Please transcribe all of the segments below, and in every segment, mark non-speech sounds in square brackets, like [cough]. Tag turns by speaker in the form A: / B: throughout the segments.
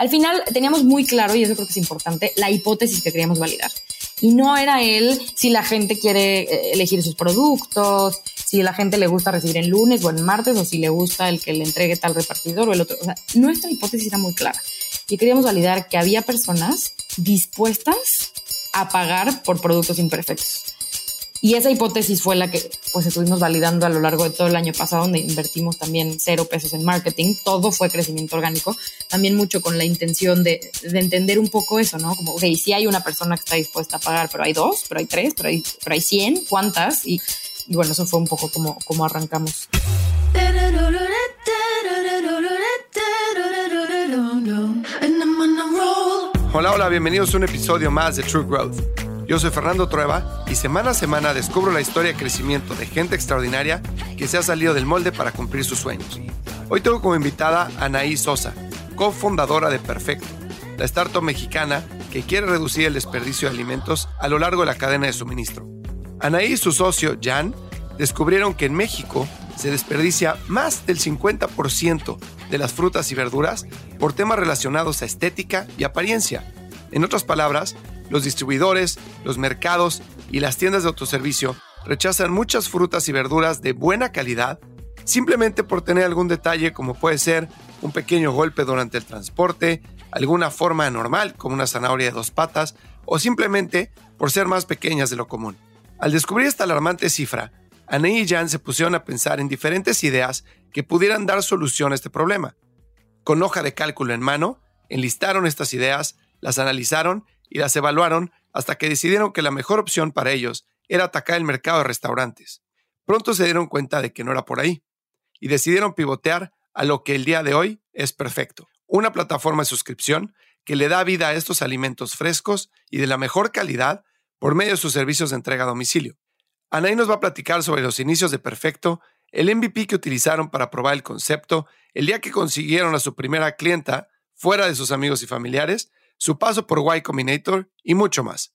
A: al final teníamos muy claro, y eso creo que es importante, la hipótesis que queríamos validar. Y no era él si la gente quiere eh, elegir sus productos, si la gente le gusta recibir en lunes o en martes, o si le gusta el que le entregue tal repartidor o el otro. O sea, nuestra hipótesis era muy clara. Y queríamos validar que había personas dispuestas a pagar por productos imperfectos. Y esa hipótesis fue la que pues estuvimos validando a lo largo de todo el año pasado, donde invertimos también cero pesos en marketing. Todo fue crecimiento orgánico. También mucho con la intención de, de entender un poco eso, ¿no? Como, ok, si hay una persona que está dispuesta a pagar, pero hay dos, pero hay tres, pero hay, pero hay cien, ¿cuántas? Y, y bueno, eso fue un poco como, como arrancamos.
B: Hola, hola, bienvenidos a un episodio más de True Growth. Yo soy Fernando Trueba y semana a semana descubro la historia de crecimiento de gente extraordinaria que se ha salido del molde para cumplir sus sueños. Hoy tengo como invitada a Anaí Sosa, cofundadora de Perfecto, la startup mexicana que quiere reducir el desperdicio de alimentos a lo largo de la cadena de suministro. Anaí y su socio, Jan, descubrieron que en México se desperdicia más del 50% de las frutas y verduras por temas relacionados a estética y apariencia. En otras palabras, los distribuidores, los mercados y las tiendas de autoservicio rechazan muchas frutas y verduras de buena calidad simplemente por tener algún detalle como puede ser un pequeño golpe durante el transporte, alguna forma anormal como una zanahoria de dos patas o simplemente por ser más pequeñas de lo común. Al descubrir esta alarmante cifra, Anne y Jan se pusieron a pensar en diferentes ideas que pudieran dar solución a este problema. Con hoja de cálculo en mano, enlistaron estas ideas, las analizaron y las evaluaron hasta que decidieron que la mejor opción para ellos era atacar el mercado de restaurantes. Pronto se dieron cuenta de que no era por ahí y decidieron pivotear a lo que el día de hoy es perfecto, una plataforma de suscripción que le da vida a estos alimentos frescos y de la mejor calidad por medio de sus servicios de entrega a domicilio. Anaí nos va a platicar sobre los inicios de Perfecto, el MVP que utilizaron para probar el concepto, el día que consiguieron a su primera clienta fuera de sus amigos y familiares, su paso por Y Combinator y mucho más.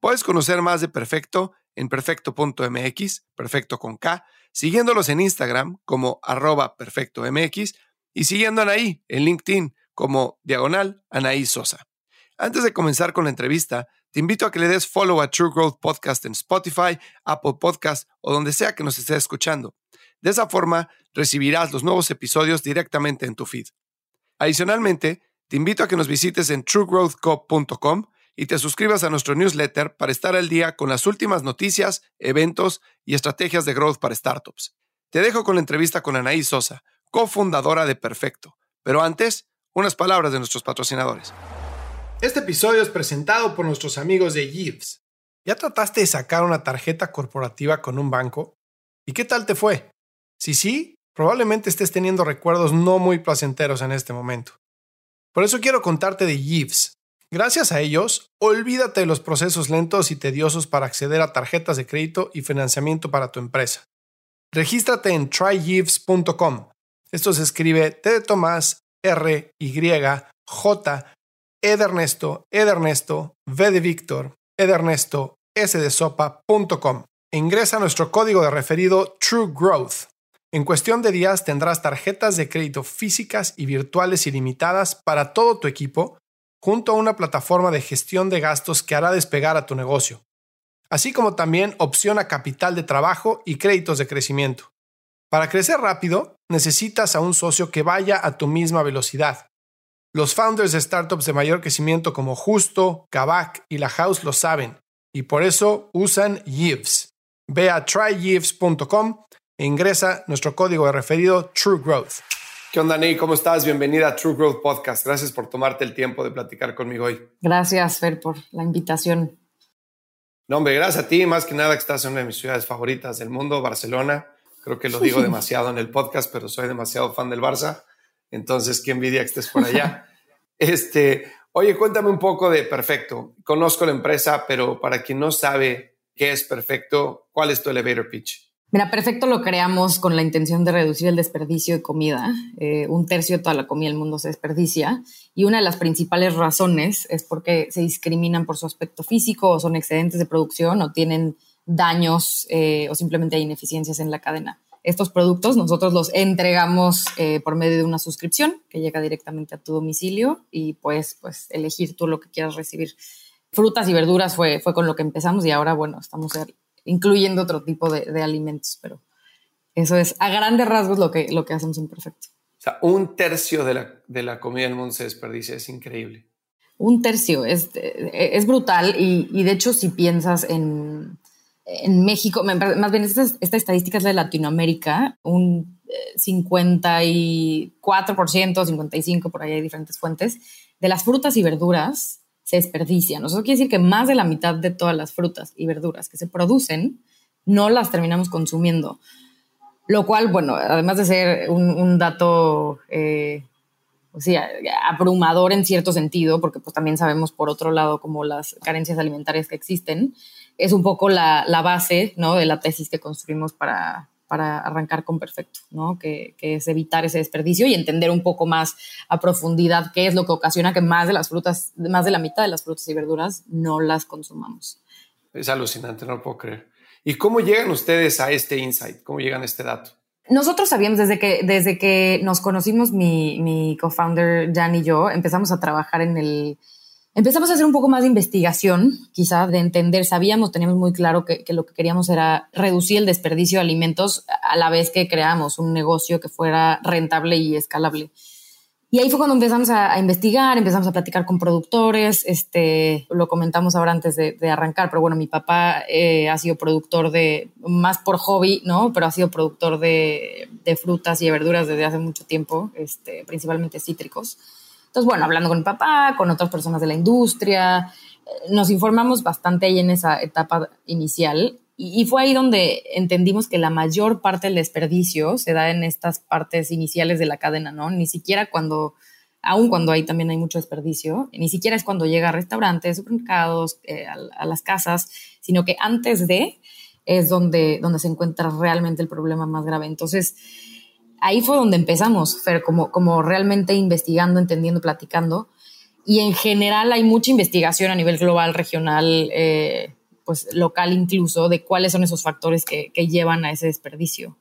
B: Puedes conocer más de Perfecto en perfecto.mx, perfecto con K, siguiéndolos en Instagram como arroba perfectomx y siguiendo a Anaí en LinkedIn como diagonal Anaí Sosa. Antes de comenzar con la entrevista, te invito a que le des follow a True Growth Podcast en Spotify, Apple Podcast o donde sea que nos estés escuchando. De esa forma, recibirás los nuevos episodios directamente en tu feed. Adicionalmente, te invito a que nos visites en truegrowthco.com y te suscribas a nuestro newsletter para estar al día con las últimas noticias, eventos y estrategias de growth para startups. Te dejo con la entrevista con Anaí Sosa, cofundadora de Perfecto. Pero antes, unas palabras de nuestros patrocinadores. Este episodio es presentado por nuestros amigos de Yves. ¿Ya trataste de sacar una tarjeta corporativa con un banco? ¿Y qué tal te fue? Si sí, probablemente estés teniendo recuerdos no muy placenteros en este momento. Por eso quiero contarte de Yves. Gracias a ellos, olvídate de los procesos lentos y tediosos para acceder a tarjetas de crédito y financiamiento para tu empresa. Regístrate en tryyves.com. Esto se escribe T de Tomás, R, Y, J, Edernesto, Edernesto, V de Víctor, Edernesto, S de sopa.com. Ingresa nuestro código de referido True Growth. En cuestión de días tendrás tarjetas de crédito físicas y virtuales ilimitadas para todo tu equipo, junto a una plataforma de gestión de gastos que hará despegar a tu negocio, así como también opción a capital de trabajo y créditos de crecimiento. Para crecer rápido, necesitas a un socio que vaya a tu misma velocidad los founders de startups de mayor crecimiento como Justo, Kavak y La House lo saben y por eso usan Yves. Ve a tryyves.com ingresa nuestro código de referido True Growth. ¿Qué onda, Ney? ¿Cómo estás? Bienvenida a True Growth Podcast. Gracias por tomarte el tiempo de platicar conmigo hoy.
A: Gracias, Fer, por la invitación.
B: No, hombre, gracias a ti. Más que nada que estás en una de mis ciudades favoritas del mundo, Barcelona. Creo que lo digo [laughs] demasiado en el podcast, pero soy demasiado fan del Barça. Entonces, qué envidia que estés por allá. [laughs] este, oye, cuéntame un poco de Perfecto. Conozco la empresa, pero para quien no sabe qué es Perfecto, ¿cuál es tu elevator pitch?
A: Mira, Perfecto lo creamos con la intención de reducir el desperdicio de comida. Eh, un tercio de toda la comida del mundo se desperdicia y una de las principales razones es porque se discriminan por su aspecto físico o son excedentes de producción o tienen daños eh, o simplemente hay ineficiencias en la cadena. estos productos, nosotros los entregamos eh, por medio de una suscripción que llega directamente a tu domicilio y pues, pues elegir tú lo que quieras recibir. Frutas y verduras fue, fue con lo que empezamos y ahora, bueno, estamos incluyendo otro tipo de, de alimentos, pero eso es a grandes rasgos lo que, lo que hacemos en Perfecto.
B: O sea, un tercio de la, de la comida del mundo se desperdicia, es increíble.
A: Un tercio, es, es brutal y, y de hecho si piensas en, en México, más bien esta, esta, estadística es de Latinoamérica, un 54%, 55%, por ahí hay diferentes fuentes, de las frutas y verduras se desperdician. Eso quiere decir que más de la mitad de todas las frutas y verduras que se producen no las terminamos consumiendo. Lo cual, bueno, además de ser un, dato eh, sea, abrumador en cierto sentido, porque pues también sabemos por otro lado como las carencias alimentarias que existen, es un poco la, la base ¿no? de la tesis que construimos para, para arrancar con perfecto, ¿no? Que, que, es evitar ese desperdicio y entender un poco más a profundidad qué es lo que ocasiona que más de las frutas, más de la mitad de las frutas y verduras no las consumamos.
B: Es alucinante, no lo puedo creer. ¿Y cómo llegan ustedes a este insight? ¿Cómo llegan a este dato?
A: Nosotros sabíamos desde que, desde que nos conocimos, mi, mi co-founder Jan y yo, empezamos a trabajar en el, empezamos a hacer un poco más de investigación, quizá de entender, sabíamos, teníamos muy claro que, que, lo que queríamos era reducir el desperdicio de alimentos a la vez que creamos un negocio que fuera rentable y escalable. Y ahí fue cuando empezamos a, investigar, empezamos a platicar con productores, este, lo comentamos ahora antes de, arrancar, pero bueno, mi papá eh, ha sido productor de, más por hobby, ¿no? Pero ha sido productor de, de frutas y verduras desde hace mucho tiempo, este, principalmente cítricos. Entonces, bueno, hablando con mi papá, con otras personas de la industria, eh, nos informamos bastante ahí en esa etapa inicial y, fue ahí donde entendimos que la mayor parte del desperdicio se da en estas partes iniciales de la cadena, ¿no? Ni siquiera cuando, aun cuando hay también hay mucho desperdicio, ni siquiera es cuando llega a restaurantes, supermercados, eh, a, las casas, sino que antes de es donde, donde se encuentra realmente el problema más grave. Entonces, ahí fue donde empezamos, Fer, como, realmente investigando, entendiendo, platicando. Y en general hay mucha investigación a nivel global, regional, eh, pues local incluso, de cuáles son esos factores que, llevan a ese desperdicio.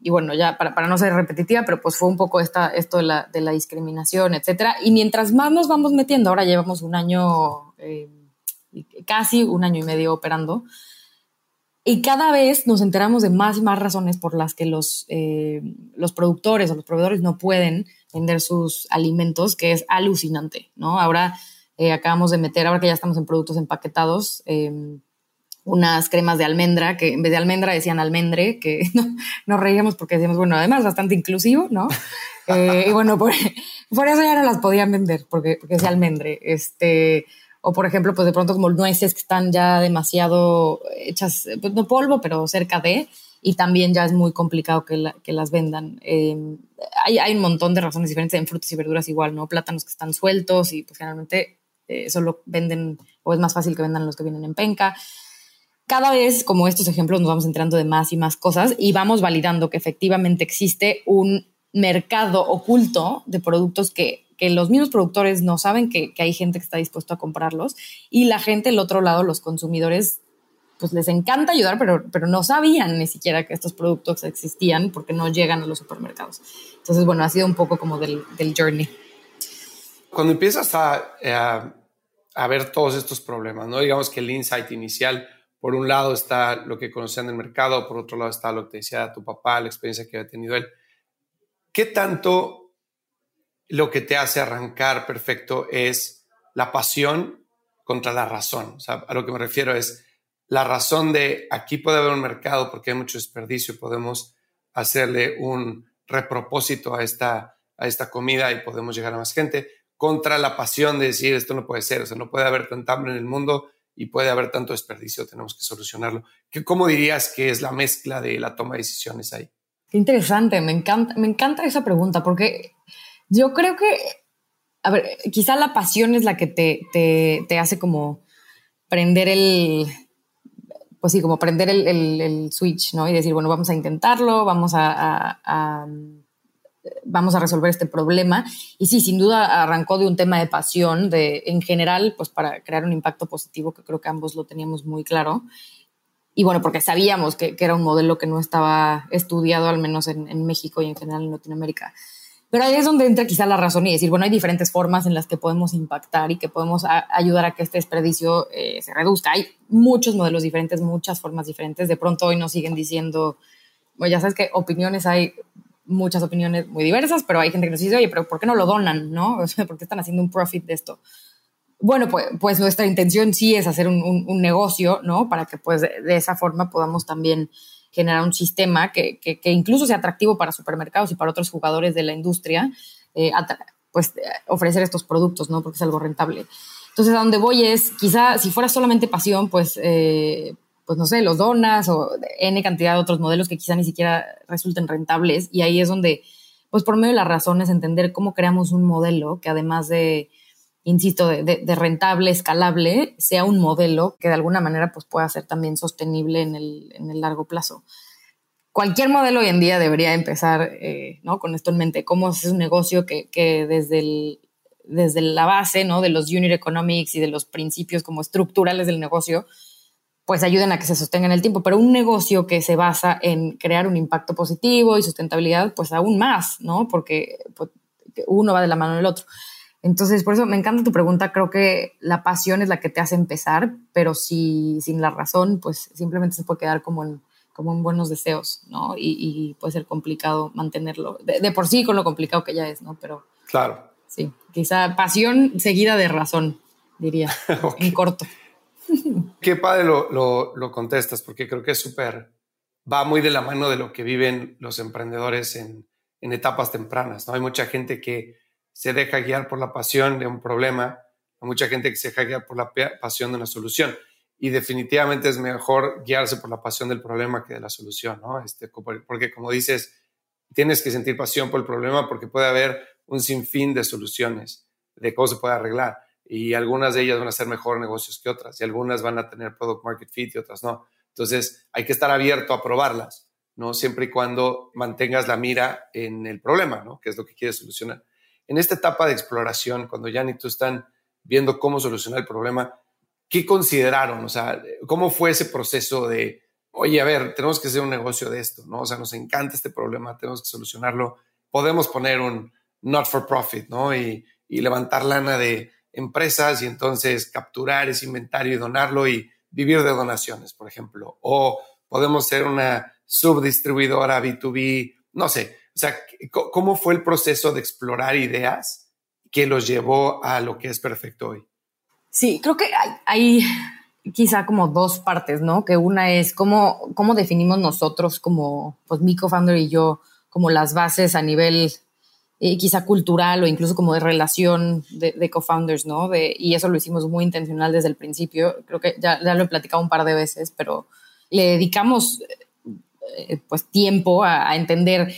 A: Y bueno, ya para, no ser repetitiva, pero pues fue un poco esta, esto de la, de la discriminación, etcétera. Y mientras más nos vamos metiendo, ahora llevamos un año, eh, casi un año y medio operando, y cada vez nos enteramos de más y más razones por las que los, eh, los productores o los proveedores no pueden vender sus alimentos, que es alucinante, ¿no? Ahora eh, acabamos de meter, ahora que ya estamos en productos empaquetados, eh, unas cremas de almendra, que en vez de almendra decían almendre, que [laughs] no, nos reíamos porque decíamos, bueno, además bastante inclusivo, ¿no? [laughs] eh, y bueno, por, por, eso ya no las podían vender, porque, porque decía almendre. Este, o por ejemplo, pues de pronto como nueces que están ya demasiado hechas, pues no polvo, pero cerca de, y también ya es muy complicado que, la, que las vendan. Eh, hay, un montón de razones diferentes en frutas y verduras igual, ¿no? Plátanos que están sueltos y pues generalmente eh, solo venden, o es más fácil que vendan los que vienen en penca cada vez, como estos ejemplos, nos vamos enterando de más y más cosas y vamos validando que efectivamente existe un mercado oculto de productos que, que los mismos productores no saben que, que, hay gente que está dispuesto a comprarlos y la gente, el otro lado, los consumidores, pues les encanta ayudar, pero, pero no sabían ni siquiera que estos productos existían porque no llegan a los supermercados. Entonces, bueno, ha sido un poco como del, del journey.
B: Cuando empiezas a, a, a ver todos estos problemas, ¿no? Digamos que el insight inicial por un lado está lo que conocían del mercado, por otro lado está lo que te decía tu papá, la experiencia que había tenido él. ¿Qué tanto lo que te hace arrancar perfecto es la pasión contra la razón? O sea, a lo que me refiero es la razón de aquí puede haber un mercado porque hay mucho desperdicio, podemos hacerle un repropósito a esta, a esta comida y podemos llegar a más gente, contra la pasión de decir esto no puede ser, o sea, no puede haber tanta hambre en el mundo y puede haber tanto desperdicio, tenemos que solucionarlo. ¿Qué, ¿Cómo dirías que es la mezcla de la toma de decisiones ahí?
A: Qué interesante, me encanta, me encanta esa pregunta porque yo creo que, a ver, quizá la pasión es la que te, te, te hace como prender el, pues sí, como prender el, el, switch, ¿no? Y decir, bueno, vamos a intentarlo, vamos a, a, vamos a resolver este problema. Y sí, sin duda arrancó de un tema de pasión, de en general, pues para crear un impacto positivo, que creo que ambos lo teníamos muy claro. y bueno, porque sabíamos que, era un modelo que no estaba estudiado, al menos en, México y en general en Latinoamérica. Pero ahí es donde entra quizá la razón y decir, bueno, hay diferentes formas en las que podemos impactar y que podemos ayudar a que este desperdicio eh, se reduzca. Hay muchos modelos diferentes, muchas formas diferentes. De pronto hoy nos siguen diciendo, bueno, ya sabes que opiniones hay muchas opiniones muy diversas, pero hay gente que nos dice, oye, pero ¿por qué no lo donan? ¿No? [laughs] ¿Por qué están haciendo un profit de esto? bueno, pues, pues, nuestra intención sí es hacer un, negocio, ¿no? Para que pues de, esa forma podamos también generar un sistema que, incluso sea atractivo para supermercados y para otros jugadores de la industria, eh, pues ofrecer estos productos, ¿no? Porque es algo rentable. Entonces, a donde voy es, quizá si fuera solamente pasión, pues, eh, pues no sé, los donas o N cantidad de otros modelos que quizá ni siquiera resulten rentables. Y ahí es donde, pues por medio de las razones, entender cómo creamos un modelo que además de insisto, de, rentable, escalable, sea un modelo que de alguna manera pues, pueda ser también sostenible en el, en el largo plazo. Cualquier modelo hoy en día debería empezar eh, ¿no? con esto en mente, cómo es un negocio que, que desde, el, desde la base ¿no? de los unit economics y de los principios como estructurales del negocio, pues ayuden a que se sostenga en el tiempo. Pero un negocio que se basa en crear un impacto positivo y sustentabilidad, pues aún más, ¿no? Porque pues, uno va de la mano del otro. Entonces, por eso me encanta tu pregunta. Creo que la pasión es la que te hace empezar, pero si sin la razón, pues simplemente se puede quedar como en, como en buenos deseos, ¿no? Y, puede ser complicado mantenerlo. De, por sí con lo complicado que ya es, ¿no? Pero.
B: Claro.
A: Sí, quizá pasión seguida de razón, diría, [laughs] en corto.
B: Qué padre lo, lo, lo contestas, porque creo que es súper, va muy de la mano de lo que viven los emprendedores en, en etapas tempranas, ¿no? Hay mucha gente que se deja guiar por la pasión de un problema, hay mucha gente que se deja guiar por la pasión de una solución. Y definitivamente es mejor guiarse por la pasión del problema que de la solución, ¿no? Este, porque como dices, tienes que sentir pasión por el problema porque puede haber un sinfín de soluciones de cómo se puede arreglar. Y algunas de ellas van a ser mejor negocios que otras, y algunas van a tener product market fit y otras no. Entonces, hay que estar abierto a probarlas, ¿no? Siempre y cuando mantengas la mira en el problema, ¿no? Que es lo que quieres solucionar en esta etapa de exploración, cuando ya ni tú están viendo cómo solucionar el problema, ¿qué consideraron? O sea, ¿cómo fue ese proceso de, oye, a ver, tenemos que hacer un negocio de esto, ¿no? O sea, nos encanta este problema, tenemos que solucionarlo. Podemos poner un not for profit, ¿no? Y, levantar lana de empresas y entonces capturar ese inventario y donarlo y vivir de donaciones, por ejemplo. O podemos ser una subdistribuidora B2B, no sé. O sea, ¿cómo fue el proceso de explorar ideas que los llevó a lo que es perfecto hoy?
A: Sí, creo que hay, quizá como dos partes, ¿no? Que una es cómo, cómo definimos nosotros como, pues mi co-founder y yo, como las bases a nivel eh, quizá cultural o incluso como de relación de, co-founders, ¿no? De, y eso lo hicimos muy intencional desde el principio. Creo que ya, ya lo he platicado un par de veces, pero le dedicamos eh, pues tiempo a entender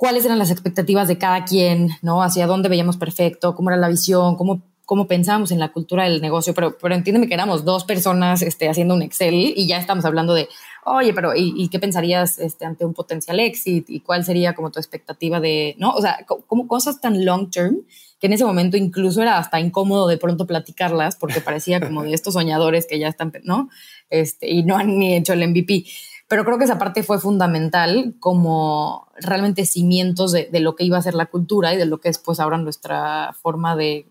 A: cuáles eran las expectativas de cada quien, ¿no? Hacia dónde veíamos perfecto, cómo era la visión, cómo, cómo pensábamos en la cultura del negocio, pero, pero entiéndeme que éramos dos personas este, haciendo un Excel y ya estamos hablando de, oye, pero ¿y, qué pensarías este, ante un potencial exit? ¿Y cuál sería como tu expectativa de, no? O sea, como cosas tan long term que en ese momento incluso era hasta incómodo de pronto platicarlas porque parecía como de estos soñadores que ya están, ¿no? Este, y no han ni hecho el MVP. Pero creo que esa parte fue fundamental como realmente cimientos de, lo que iba a ser la cultura y de lo que es pues ahora nuestra forma de,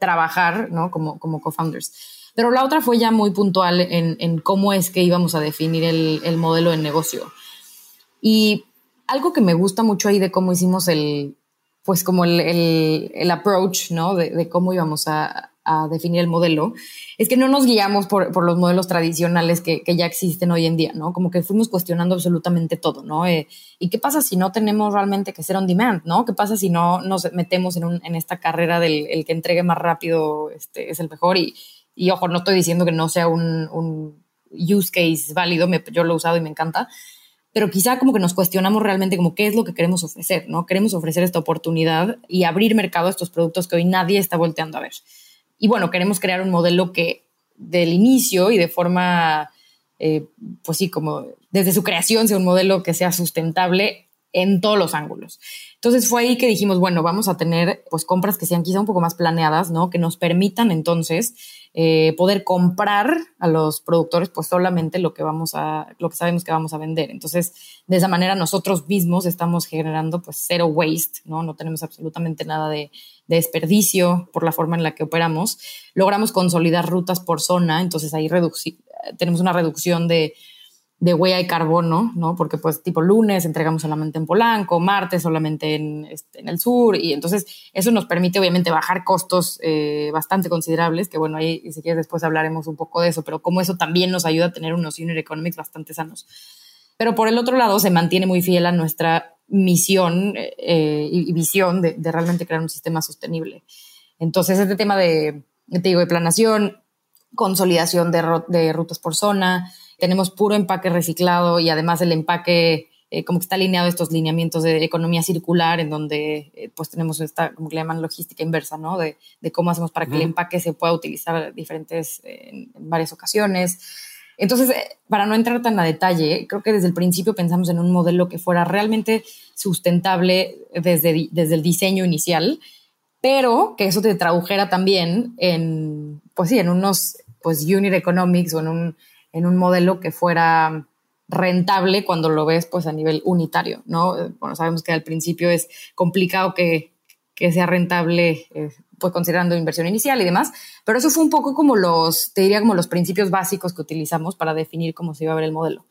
A: trabajar ¿no? como, como co-founders. Pero la otra fue ya muy puntual en, cómo es que íbamos a definir el, modelo de negocio. Y algo que me gusta mucho ahí de cómo hicimos el, pues como el, approach, ¿no? de, cómo íbamos a, a definir el modelo, es que no nos guiamos por, por los modelos tradicionales que, que, ya existen hoy en día, ¿no? Como que fuimos cuestionando absolutamente todo, ¿no? Eh, ¿Y qué pasa si no tenemos realmente que ser on demand, ¿no? ¿Qué pasa si no nos metemos en, un, en esta carrera del el que entregue más rápido este, es el mejor? Y, y ojo, no estoy diciendo que no sea un, un use case válido, me, yo lo he usado y me encanta, pero quizá como que nos cuestionamos realmente como qué es lo que queremos ofrecer, ¿no? Queremos ofrecer esta oportunidad y abrir mercado a estos productos que hoy nadie está volteando a ver. Y bueno, queremos crear un modelo que del inicio y de forma, eh, pues sí, como desde su creación sea un modelo que sea sustentable en todos los ángulos. Entonces fue ahí que dijimos, bueno, vamos a tener pues compras que sean quizá un poco más planeadas, ¿no? Que nos permitan entonces eh, poder comprar a los productores pues solamente lo que vamos a, lo que sabemos que vamos a vender. Entonces, de esa manera nosotros mismos estamos generando pues cero waste, ¿no? No tenemos absolutamente nada de, de desperdicio por la forma en la que operamos. Logramos consolidar rutas por zona, entonces ahí tenemos una reducción de de huella y carbono, ¿no? Porque pues tipo lunes entregamos solamente en Polanco, martes solamente en, este, en el sur y entonces eso nos permite obviamente bajar costos eh, bastante considerables, que bueno, ahí si quieres después hablaremos un poco de eso, pero como eso también nos ayuda a tener unos unit economics bastante sanos. Pero por el otro lado se mantiene muy fiel a nuestra misión eh, y, visión de, de, realmente crear un sistema sostenible. Entonces este tema de, te digo, de planación, consolidación de, de rutas por zona, tenemos puro empaque reciclado y además el empaque eh, como que está alineado a estos lineamientos de economía circular, en donde eh, pues tenemos esta, como que le llaman logística inversa, ¿no? De, de cómo hacemos para que el empaque se pueda utilizar diferentes, en, varias ocasiones. Entonces, eh, para no entrar tan a detalle, creo que desde el principio pensamos en un modelo que fuera realmente sustentable desde, desde el diseño inicial, pero que eso te tradujera también en, pues sí, en unos, pues, unit economics o en un en un modelo que fuera rentable cuando lo ves pues a nivel unitario, ¿no? Bueno, sabemos que al principio es complicado que, que sea rentable, eh, pues considerando inversión inicial y demás, pero eso fue un poco como los, te diría como los principios básicos que utilizamos para definir cómo se iba a ver el modelo.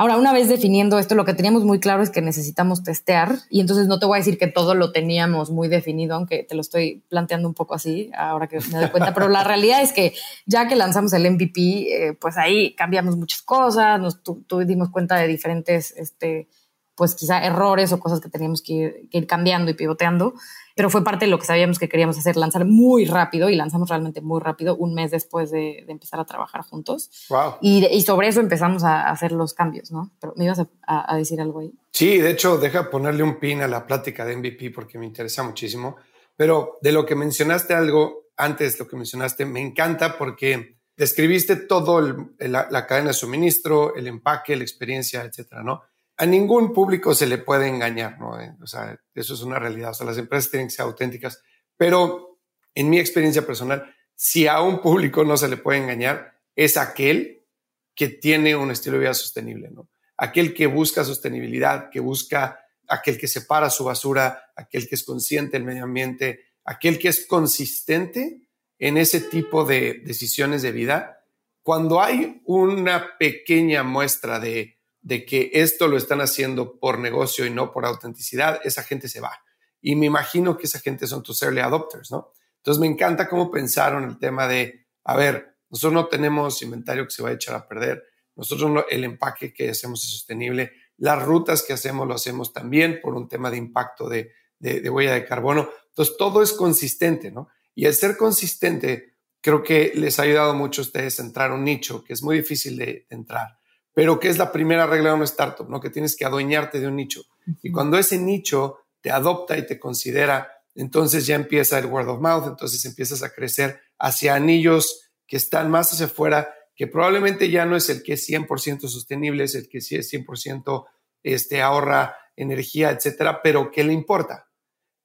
A: Ahora, una vez definiendo esto, lo que teníamos muy claro es que necesitamos testear y entonces no te voy a decir que todo lo teníamos muy definido, aunque te lo estoy planteando un poco así ahora que me doy cuenta, pero la realidad es que ya que lanzamos el MVP, eh, pues ahí cambiamos muchas cosas, nos tuvimos cuenta de diferentes, este, pues quizá errores o cosas que teníamos que ir, que ir cambiando y pivoteando pero fue parte de lo que sabíamos que queríamos hacer, lanzar muy rápido y lanzamos realmente muy rápido, un mes después de, empezar a trabajar juntos.
B: Wow.
A: Y, sobre eso empezamos a hacer los cambios, ¿no? Pero me ibas a, decir algo ahí.
B: Sí, de hecho, deja ponerle un pin a la plática de MVP porque me interesa muchísimo. Pero de lo que mencionaste algo antes, lo que mencionaste, me encanta porque describiste todo la, la cadena de suministro, el empaque, la experiencia, etcétera, ¿no? A ningún público se le puede engañar, ¿no? Eh, o sea, eso es una realidad. O sea, las empresas tienen que ser auténticas. Pero en mi experiencia personal, si a un público no se le puede engañar, es aquel que tiene un estilo de vida sostenible, ¿no? Aquel que busca sostenibilidad, que busca aquel que separa su basura, aquel que es consciente del medio ambiente, aquel que es consistente en ese tipo de decisiones de vida. Cuando hay una pequeña muestra de de que esto lo están haciendo por negocio y no por autenticidad, esa gente se va. Y me imagino que esa gente son tus early adopters, ¿no? Entonces me encanta cómo pensaron el tema de, a ver, nosotros no tenemos inventario que se va a echar a perder, nosotros el empaque que hacemos es sostenible, las rutas que hacemos lo hacemos también por un tema de impacto de, de, huella de carbono. Entonces todo es consistente, ¿no? Y al ser consistente, creo que les ha ayudado mucho a ustedes a entrar a un nicho que es muy difícil de entrar pero que es la primera regla de una startup, ¿no? Que tienes que adueñarte de un nicho. Y cuando ese nicho te adopta y te considera, entonces ya empieza el word of mouth, entonces empiezas a crecer hacia anillos que están más hacia afuera, que probablemente ya no es el que es 100% sostenible, es el que sí es 100% este, ahorra energía, etcétera, pero que le importa,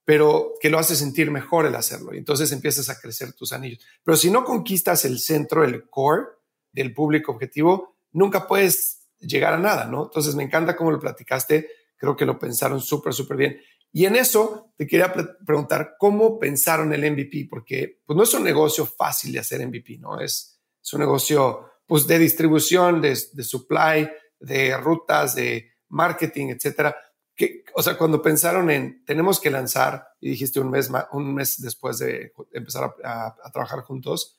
B: pero que lo hace sentir mejor el hacerlo. Y entonces empiezas a crecer tus anillos. Pero si no conquistas el centro, el core del público objetivo, nunca puedes llegar a nada, ¿no? Entonces me encanta cómo lo platicaste, creo que lo pensaron súper, súper bien. Y en eso te quería preguntar, ¿cómo pensaron el MVP? Porque pues, no es un negocio fácil de hacer MVP, ¿no? Es, un negocio pues, de distribución, de, supply, de rutas, de marketing, etcétera. Que, o sea, cuando pensaron en tenemos que lanzar, y dijiste un mes, un mes después de empezar a, trabajar juntos,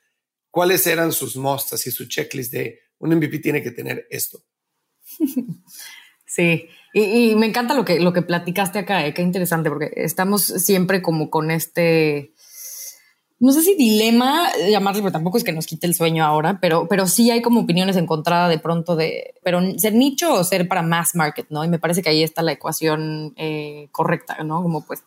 B: ¿cuáles eran sus mostras y su checklist de un MVP tiene que tener esto. [laughs]
A: Sí, y, me encanta lo que, lo que platicaste acá, eh, qué interesante, porque estamos siempre como con este, no sé si dilema llamarlo, pero tampoco es que nos quite el sueño ahora, pero, pero sí hay como opiniones encontradas de pronto de, pero ser nicho o ser para mass market, ¿no? Y me parece que ahí está la ecuación eh, correcta, ¿no? Como pues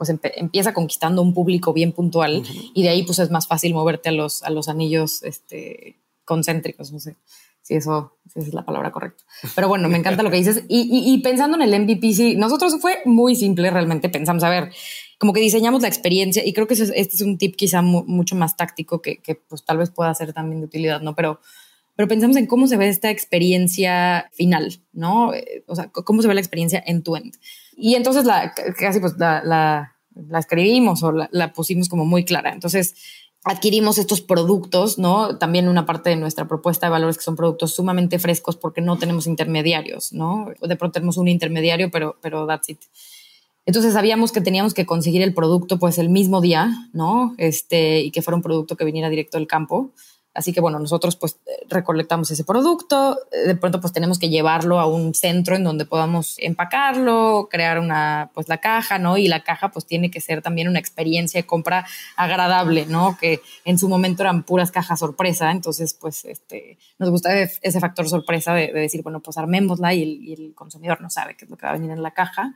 A: pues empieza conquistando un público bien puntual y de ahí pues es más fácil moverte a los, a los anillos este, concéntricos, no sé si eso si es la palabra correcta. Pero bueno, me encanta lo que dices. Y, pensando en el MVP, sí, nosotros fue muy simple realmente. Pensamos, a ver, como que diseñamos la experiencia y creo que este es un tip quizá mucho más táctico que, que, pues tal vez pueda ser también de utilidad, ¿no? Pero, pero pensamos en cómo se ve esta experiencia final, ¿no? Eh, o sea, cómo se ve la experiencia en tu end. Y entonces la, casi pues la escribimos o la, la pusimos como muy clara. Entonces, adquirimos estos productos, ¿no? También una parte de nuestra propuesta de valores que son productos sumamente frescos porque no tenemos intermediarios, ¿no? De pronto tenemos un intermediario, pero, pero that's it. Entonces sabíamos que teníamos que conseguir el producto pues el mismo día, ¿no? Este, y que fuera un producto que viniera directo del campo. Así que bueno, nosotros pues recolectamos ese producto, de pronto pues tenemos que llevarlo a un centro en donde podamos empacarlo, crear una pues la caja, ¿no? Y la caja pues tiene que ser también una experiencia de compra agradable, ¿no? Que en su momento eran puras cajas sorpresa, entonces pues este nos gusta ese factor sorpresa de, decir, bueno, pues armémosla y el, y el consumidor no sabe qué es lo que va a venir en la caja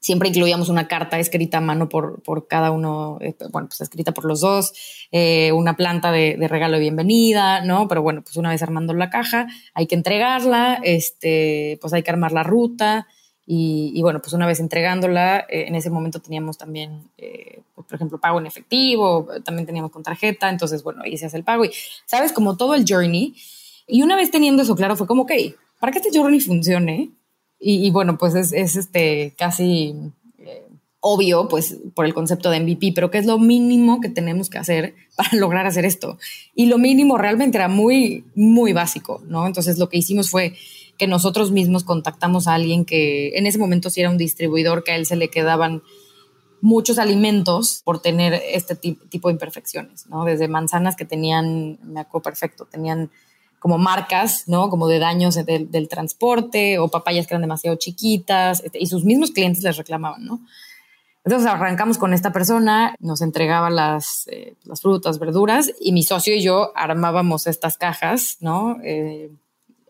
A: siempre incluíamos una carta escrita a mano por, por cada uno, eh, bueno, pues escrita por los dos, eh, una planta de, regalo de bienvenida, ¿no? Pero bueno, pues una vez armando la caja, hay que entregarla, este, pues hay que armar la ruta. Y, y bueno, pues una vez entregándola, eh, en ese momento teníamos también, pues, por ejemplo, pago en efectivo, también teníamos con tarjeta, entonces, bueno, ahí se hace el pago y, ¿sabes? Como todo el journey. Y una vez teniendo eso claro, fue como, ok, para que este journey funcione, y, bueno, pues es, es este casi eh, obvio, pues por el concepto de MVP, pero ¿qué es lo mínimo que tenemos que hacer para [laughs] lograr hacer esto? Y lo mínimo realmente era muy, muy básico, ¿no? Entonces lo que hicimos fue que nosotros mismos contactamos a alguien que en ese momento sí era un distribuidor, que a él se le quedaban muchos alimentos por tener este tipo de imperfecciones, ¿no? Desde manzanas que tenían, me acuerdo perfecto, tenían como marcas, ¿no? Como de daños del transporte o papayas que eran demasiado chiquitas este, y sus mismos clientes les reclamaban, ¿no? Entonces arrancamos con esta persona, nos entregaba las, eh, las frutas, verduras y mi socio y yo armábamos estas cajas, ¿no? Eh,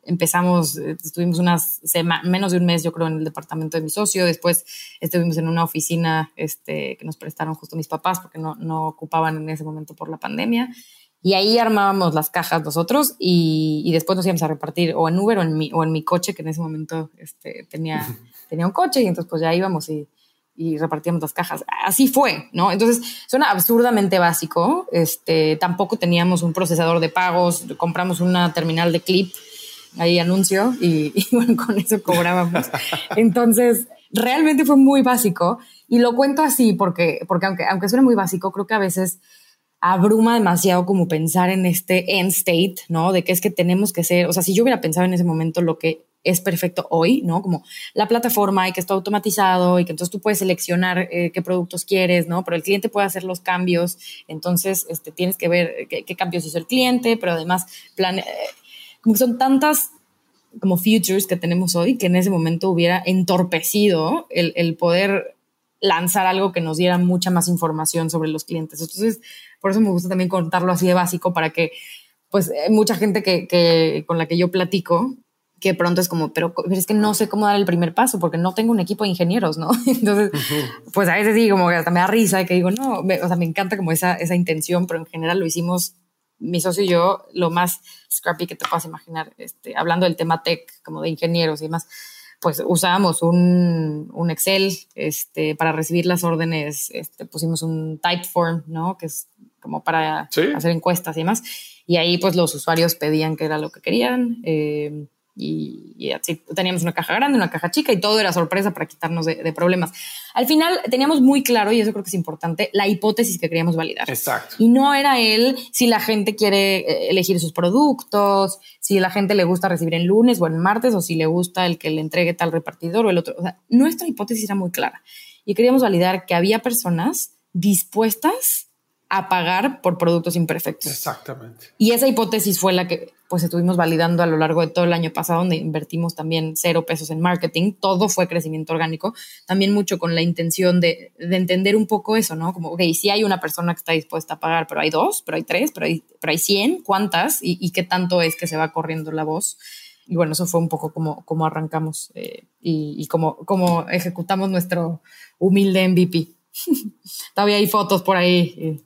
A: empezamos, eh, estuvimos unas menos de un mes, yo creo, en el departamento de mi socio. Después estuvimos en una oficina este, que nos prestaron justo mis papás porque no, no ocupaban en ese momento por la pandemia. Y ahí armábamos las cajas nosotros y, y, después nos íbamos a repartir o en Uber o en mi, o en mi coche, que en ese momento este, tenía, [laughs] tenía un coche y entonces pues ya íbamos y, y repartíamos las cajas. Así fue, ¿no? Entonces suena absurdamente básico. Este, tampoco teníamos un procesador de pagos, compramos una terminal de clip, ahí anuncio y, y [laughs] bueno, con eso cobrábamos. Entonces realmente fue muy básico y lo cuento así porque, porque aunque, aunque suene muy básico, creo que a veces abruma demasiado como pensar en este end state, ¿no? De que es que tenemos que ser, o sea, si yo hubiera pensado en ese momento lo que es perfecto hoy, ¿no? Como la plataforma y que está automatizado y que entonces tú puedes seleccionar eh, qué productos quieres, ¿no? Pero el cliente puede hacer los cambios, entonces este, tienes que ver qué, cambios hizo el cliente, pero además, plan, eh, como que son tantas como futures que tenemos hoy que en ese momento hubiera entorpecido el, el poder lanzar algo que nos diera mucha más información sobre los clientes. Entonces, por eso me gusta también contarlo así de básico para que, pues, mucha gente que, que con la que yo platico, que pronto es como, pero, es que no sé cómo dar el primer paso porque no tengo un equipo de ingenieros, ¿no? [laughs] Entonces, pues a veces sí, como que hasta me da risa que digo, no, o sea, me encanta como esa, esa intención, pero en general lo hicimos mi socio y yo lo más scrappy que te puedas imaginar, este, hablando del tema tech, como de ingenieros y demás pues usábamos un, un, Excel este, para recibir las órdenes, este, pusimos un Typeform, ¿no? Que es como para hacer encuestas y demás. Y ahí pues los usuarios pedían que era lo que querían. Eh, y, así teníamos una caja grande, una caja chica y todo era sorpresa para quitarnos de, problemas. Al final teníamos muy claro, y eso creo que es importante, la hipótesis que queríamos validar.
B: Exacto.
A: Y no era él si la gente quiere eh, elegir sus productos, si la gente le gusta recibir en lunes o en martes, o si le gusta el que le entregue tal repartidor o el otro. O sea, nuestra hipótesis era muy clara y queríamos validar que había personas dispuestas a pagar por productos imperfectos.
B: Exactamente.
A: Y esa hipótesis fue la que pues estuvimos validando a lo largo de todo el año pasado, donde invertimos también cero pesos en marketing. Todo fue crecimiento orgánico, también mucho con la intención de, de entender un poco eso, ¿no? Como, ok, si hay una persona que está dispuesta a pagar, pero hay dos, pero hay tres, pero hay, pero hay cien, ¿cuántas? Y, qué tanto es que se va corriendo la voz. Y bueno, eso fue un poco como, como arrancamos eh, y, y como, como ejecutamos nuestro humilde MVP. [laughs] Todavía hay fotos por ahí. Eh,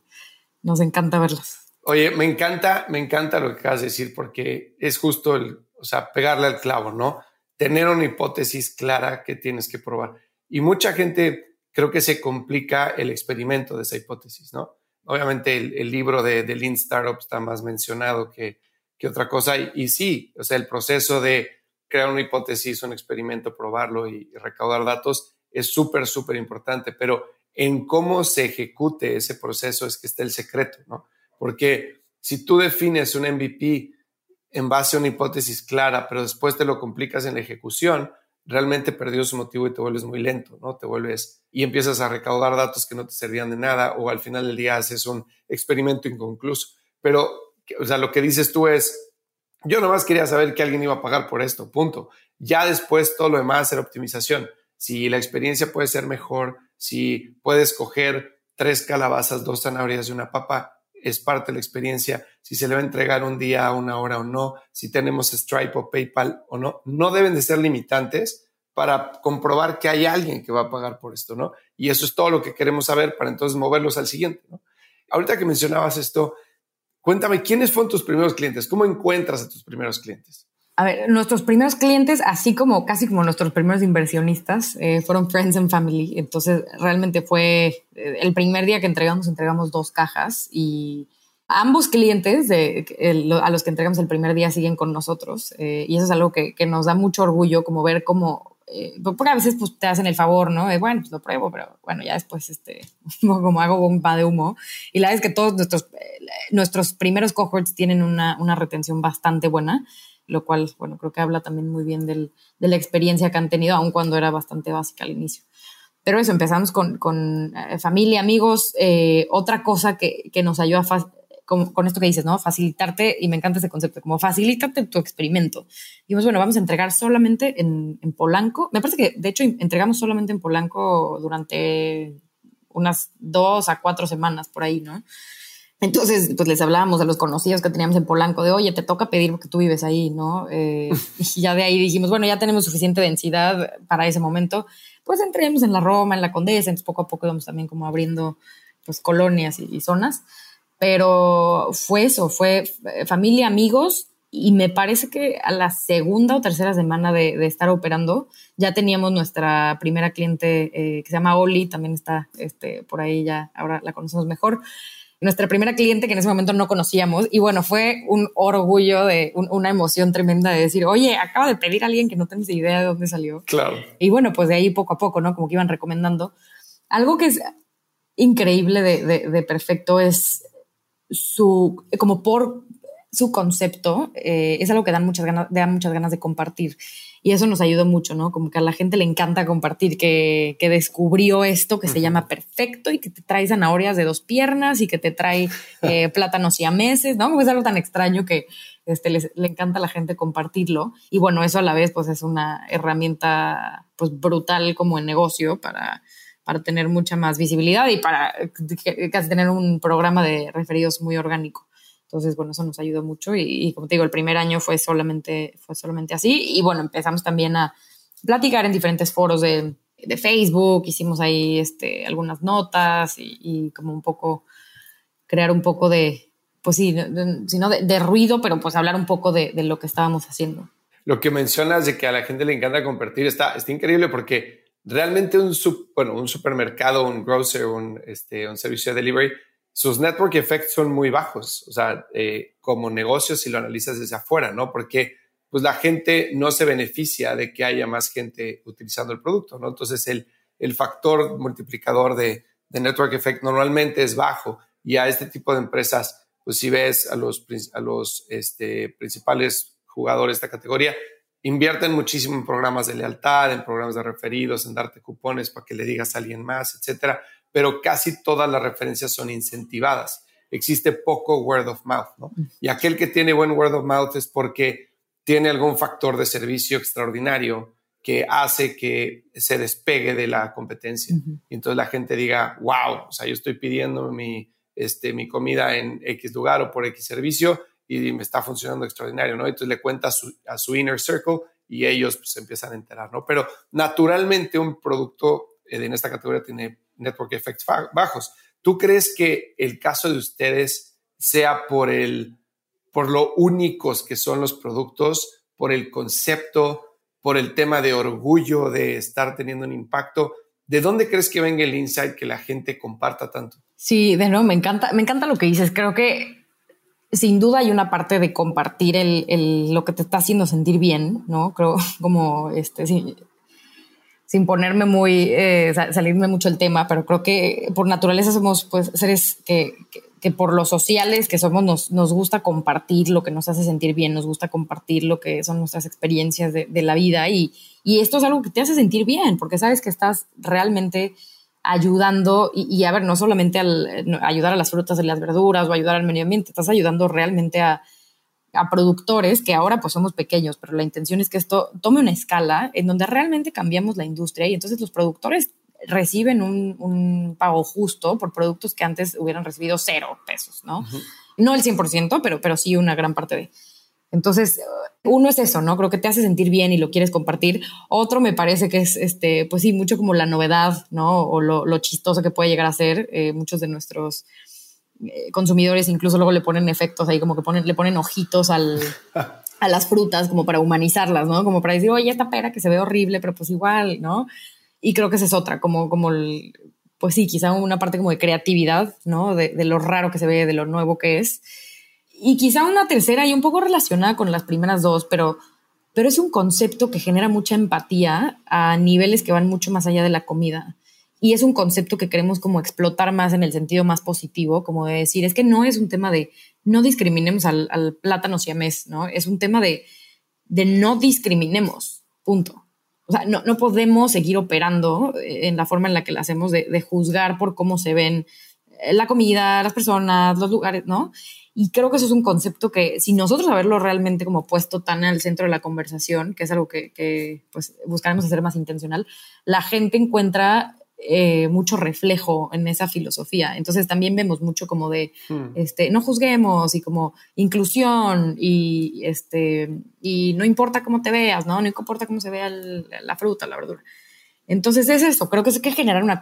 A: nos encanta verlas.
B: Oye, me encanta, me encanta lo que acabas de decir porque es justo el, o sea, pegarle al clavo, ¿no? Tener una hipótesis clara que tienes que probar. Y mucha gente creo que se complica el experimento de esa hipótesis, ¿no? Obviamente el, libro de, de, Lean Startup está más mencionado que, que otra cosa. Y, sí, o sea, el proceso de crear una hipótesis, un experimento, probarlo y, y recaudar datos es súper, súper importante. Pero en cómo se ejecute ese proceso es que está el secreto, ¿no? Porque si tú defines un MVP en base a una hipótesis clara, pero después te lo complicas en la ejecución, realmente perdió su motivo y te vuelves muy lento, ¿no? Te vuelves y empiezas a recaudar datos que no te servían de nada o al final del día haces un experimento inconcluso. Pero, o sea, lo que dices tú es, yo nomás quería saber que alguien iba a pagar por esto, punto. Ya después todo lo demás era optimización. Si la experiencia puede ser mejor, si puedes coger tres calabazas, dos zanahorias y una papa, es parte de la experiencia, si se le va a entregar un día, una hora o no, si tenemos Stripe o PayPal o no, no deben de ser limitantes para comprobar que hay alguien que va a pagar por esto, ¿no? Y eso es todo lo que queremos saber para entonces moverlos al siguiente. Ahorita que mencionabas esto, cuéntame, ¿quiénes fueron tus primeros clientes? ¿Cómo encuentras a tus primeros clientes?
A: A ver, nuestros primeros clientes, así como casi como nuestros primeros inversionistas, eh, fueron Friends and Family. Entonces, realmente fue eh, el primer día que entregamos, entregamos dos cajas y ambos clientes de, a los que entregamos el primer día siguen con nosotros. Eh, y eso es algo que, que, nos da mucho orgullo, como ver cómo, porque a veces pues, te hacen el favor, ¿no? De, bueno, pues lo pruebo, pero bueno, ya después, este, [laughs] como hago bomba de humo. Y la verdad es que todos nuestros, nuestros primeros cohorts tienen una, una retención bastante buena lo cual, bueno, creo que habla también muy bien del, de la experiencia que han tenido, aun cuando era bastante básica al inicio. Pero eso, empezamos con, con eh, familia, amigos. Eh, otra cosa que, que, nos ayuda con, con, esto que dices, ¿no? Facilitarte, y me encanta ese concepto, como facilítate tu experimento. Dijimos, bueno, vamos a entregar solamente en, en Polanco. Me parece que, de hecho, entregamos solamente en Polanco durante unas dos a cuatro semanas por ahí, ¿no? Entonces, pues les hablábamos a los conocidos que teníamos en Polanco de, oye, te toca pedir porque tú vives ahí, ¿no? Eh, [laughs] y ya de ahí dijimos, bueno, ya tenemos suficiente densidad para ese momento, pues entremos en la Roma, en la Condesa, entonces poco a poco íbamos también como abriendo pues colonias y, zonas, pero fue eso, fue familia, amigos, y me parece que a la segunda o tercera semana de, estar operando ya teníamos nuestra primera cliente eh, que se llama Oli, también está este, por ahí ya, ahora la conocemos mejor nuestra primera cliente que en ese momento no conocíamos. Y bueno, fue un orgullo de una emoción tremenda de decir, oye, acaba de pedir a alguien que no tienes idea de dónde salió.
B: Claro.
A: Y bueno, pues de ahí poco a poco, ¿no? Como que iban recomendando. Algo que es increíble de, de, Perfecto es su, como por su concepto, eh, es algo que dan muchas ganas, da muchas ganas de compartir. Y eso nos ayudó mucho, ¿no? Como que a la gente le encanta compartir que, que descubrió esto que se llama perfecto y que te trae zanahorias de dos piernas y que te trae [laughs] eh, plátanos y meses, ¿no? Es algo tan extraño que este, le encanta a la gente compartirlo. Y bueno, eso a la vez pues es una herramienta pues brutal como en negocio para, para tener mucha más visibilidad y para casi tener un programa de referidos muy orgánico. Entonces, bueno, eso nos ayudó mucho y, como te digo, el primer año fue solamente, fue solamente así y bueno, empezamos también a platicar en diferentes foros de, de Facebook, hicimos ahí este, algunas notas y, como un poco crear un poco de, pues sí, sino de, de, ruido, pero pues hablar un poco de, de, lo que estábamos haciendo.
B: Lo que mencionas de que a la gente le encanta compartir está, está increíble porque realmente un, bueno, un supermercado, un grocer, un, este, un servicio de delivery sus network effects son muy bajos, o sea, eh, como negocio si lo analizas desde afuera, ¿no? Porque pues la gente no se beneficia de que haya más gente utilizando el producto, ¿no? Entonces el, el factor multiplicador de, de network effect normalmente es bajo y a este tipo de empresas, pues si ves a los, a los este, principales jugadores de esta categoría, invierten muchísimo en programas de lealtad, en programas de referidos, en darte cupones para que le digas a alguien más, etcétera pero casi todas las referencias son incentivadas. Existe poco word of mouth, ¿no? Y aquel que tiene buen word of mouth es porque tiene algún factor de servicio extraordinario que hace que se despegue de la competencia. Y entonces la gente diga, wow, o sea, yo estoy pidiendo mi, este, mi comida en X lugar o por X servicio y me está funcionando extraordinario, ¿no? Entonces le cuenta a su, a su inner circle y ellos pues, se empiezan a enterar, ¿no? Pero naturalmente un producto en esta categoría tiene network effects bajos. ¿Tú crees que el caso de ustedes sea por el por lo únicos que son los productos, por el concepto, por el tema de orgullo de estar teniendo un impacto. ¿De dónde crees que venga el insight que la gente comparta tanto?
A: Sí, de nuevo, me encanta, me encanta lo que dices. Creo que sin duda hay una parte de compartir el, lo que te está haciendo sentir bien, ¿no? Creo [laughs] como este, sin ponerme muy, eh, salirme mucho el tema, pero creo que por naturaleza somos pues seres que, que, por los sociales que somos nos, nos, gusta compartir lo que nos hace sentir bien, nos gusta compartir lo que son nuestras experiencias de, de la vida y, y, esto es algo que te hace sentir bien, porque sabes que estás realmente ayudando y, a ver, no solamente al ayudar a las frutas y las verduras o ayudar al medio ambiente, estás ayudando realmente a, a productores que ahora pues somos pequeños, pero la intención es que esto tome una escala en donde realmente cambiamos la industria y entonces los productores reciben un, pago justo por productos que antes hubieran recibido cero pesos, ¿no? No el 100%, pero, pero sí una gran parte de... Entonces, uno es eso, ¿no? Creo que te hace sentir bien y lo quieres compartir. Otro me parece que es, este, pues sí, mucho como la novedad, ¿no? O lo, chistoso que puede llegar a ser. Eh, muchos de nuestros consumidores incluso luego le ponen efectos ahí, como que ponen, le ponen ojitos al, [laughs] a las frutas como para humanizarlas, ¿no? Como para decir, oye, esta pera que se ve horrible, pero pues igual, ¿no? Y creo que esa es otra, como, como pues sí, quizá una parte como de creatividad, ¿no? De, de, lo raro que se ve, de lo nuevo que es. Y quizá una tercera y un poco relacionada con las primeras dos, pero, pero es un concepto que genera mucha empatía a niveles que van mucho más allá de la comida. Y es un concepto que queremos como explotar más en el sentido más positivo, como de decir, es que no es un tema de no discriminemos al, al plátano siamés, ¿no? Es un tema de, de no discriminemos, punto. O sea, no, no, podemos seguir operando en la forma en la que la hacemos de, de, juzgar por cómo se ven la comida, las personas, los lugares, ¿no? Y creo que eso es un concepto que si nosotros haberlo realmente como puesto tan al centro de la conversación, que es algo que, que pues buscaremos hacer más intencional, la gente encuentra eh, mucho reflejo en esa filosofía. Entonces también vemos mucho como de, hmm. este, no juzguemos y como inclusión y, este, y no importa cómo te veas, ¿no? No importa cómo se vea la fruta, la verdura. Entonces es eso, creo que es que generar una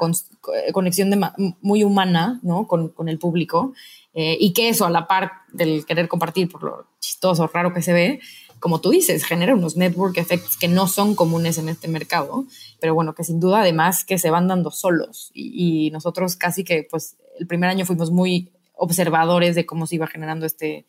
A: conexión de muy humana, ¿no? Con, con el público eh, y que eso a la par del querer compartir por lo chistoso, raro que se ve, como tú dices, genera unos network effects que no son comunes en este mercado, pero bueno, que sin duda además que se van dando solos y, nosotros casi que pues el primer año fuimos muy observadores de cómo se iba generando este,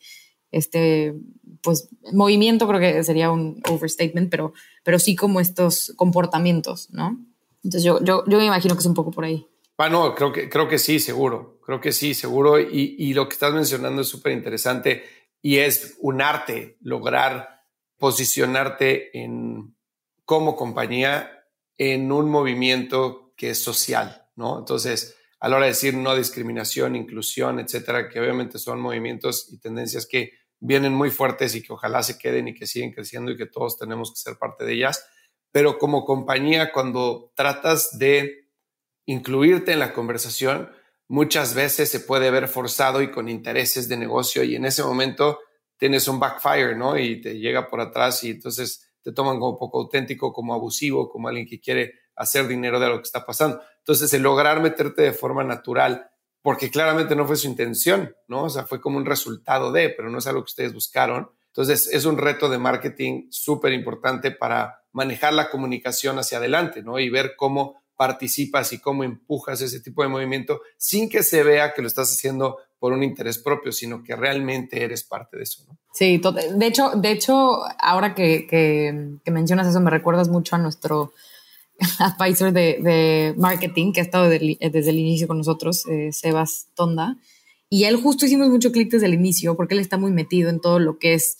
A: este pues movimiento, creo que sería un overstatement, pero, pero sí como estos comportamientos, ¿no? Entonces yo, yo, yo me imagino que es un poco por ahí.
B: Bueno, creo que, creo que sí, seguro, creo que sí, seguro. Y, y lo que estás mencionando es súper interesante y es un arte lograr posicionarte en, como compañía en un movimiento que es social, ¿no? Entonces, a la hora de decir no discriminación, inclusión, etcétera, que obviamente son movimientos y tendencias que vienen muy fuertes y que ojalá se queden y que siguen creciendo y que todos tenemos que ser parte de ellas. Pero como compañía, cuando tratas de incluirte en la conversación, muchas veces se puede ver forzado y con intereses de negocio y en ese momento tienes un backfire, ¿no? Y te llega por atrás y entonces te toman como poco auténtico, como abusivo, como alguien que quiere hacer dinero de lo que está pasando. Entonces, el lograr meterte de forma natural, porque claramente no fue su intención, ¿no? O sea, fue como un resultado de, pero no es algo que ustedes buscaron. Entonces, es un reto de marketing súper importante para manejar la comunicación hacia adelante, ¿no? Y ver cómo participas y cómo empujas ese tipo de movimiento sin que se vea que lo estás haciendo por un interés propio, sino que realmente eres parte de eso. ¿no?
A: Sí, de hecho, de hecho, ahora que, mencionas eso, me recuerdas mucho a nuestro [laughs] advisor de, marketing que ha estado desde el inicio con nosotros, eh, Sebas Tonda. Y él justo hicimos mucho clic desde el inicio porque él está muy metido en todo lo que es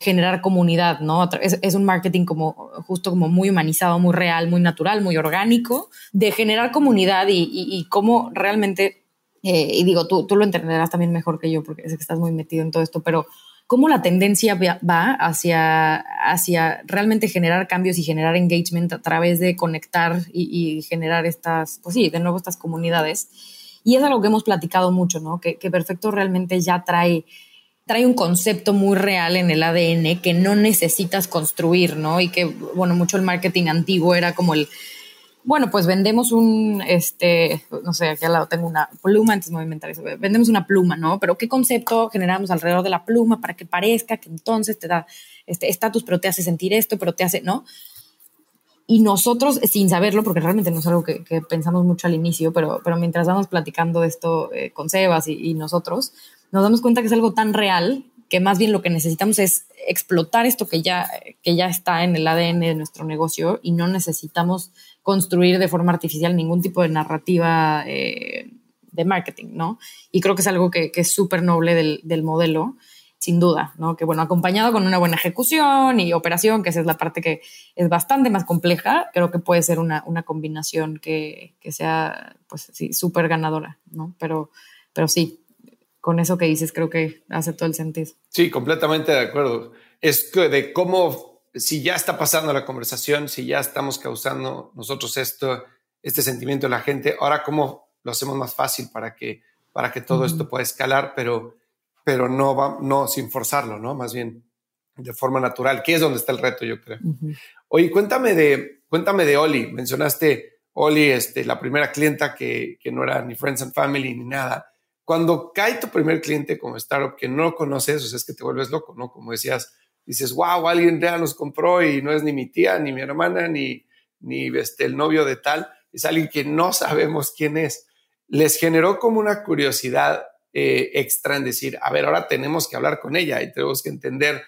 A: generar comunidad, ¿no? Es, es, un marketing como justo como muy humanizado, muy real, muy natural, muy orgánico, de generar comunidad y, y, cómo realmente, eh, y digo, tú, tú lo entenderás también mejor que yo porque sé que estás muy metido en todo esto, pero cómo la tendencia va hacia, hacia realmente generar cambios y generar engagement a través de conectar y, y generar estas, pues sí, de nuevo estas comunidades. Y es algo que hemos platicado mucho, ¿no? Que, que Perfecto realmente ya trae trae un concepto muy real en el ADN que no necesitas construir, ¿no? Y que, bueno, mucho el marketing antiguo era como el, Bueno, pues vendemos un, este, no sé, aquí al lado tengo una pluma, antes me voy a inventar eso. Vendemos una pluma, ¿no? Pero ¿qué concepto generamos alrededor de la pluma para que parezca que entonces te da este estatus, pero te hace sentir esto, pero te hace, ¿no? Y nosotros, sin saberlo, porque realmente no es algo que, pensamos mucho al inicio, pero, pero mientras vamos platicando esto eh, con Sebas y, y nosotros, nos damos cuenta que es algo tan real que más bien lo que necesitamos es explotar esto que ya, que ya está en el ADN de nuestro negocio y no necesitamos construir de forma artificial ningún tipo de narrativa eh, de marketing, ¿no? Y creo que es algo que, es súper noble del, modelo, sin duda, ¿no? Que bueno, acompañado con una buena ejecución y operación, que esa es la parte que es bastante más compleja, creo que puede ser una, combinación que, que, sea, pues sí, súper ganadora, ¿no? Pero, pero sí, con eso que dices, creo que hace todo el sentido.
B: Sí, completamente de acuerdo. Es de cómo, si ya está pasando la conversación, si ya estamos causando nosotros esto, este sentimiento en la gente, ahora cómo lo hacemos más fácil para que, para que todo esto pueda escalar, pero, pero no, va, no sin forzarlo, ¿no? Más bien de forma natural, que es donde está el reto, yo creo. Oye, cuéntame de, cuéntame de Oli. Mencionaste Oli, este, la primera clienta que, que no era ni Friends and Family ni nada cuando cae tu primer cliente como startup que no conoces, o sea, es que te vuelves loco, ¿no? Como decías, dices, wow, alguien ya nos compró y no es ni mi tía, ni mi hermana, ni, ni este, el novio de tal, es alguien que no sabemos quién es. Les generó como una curiosidad eh, extra en decir, a ver, ahora tenemos que hablar con ella y tenemos que entender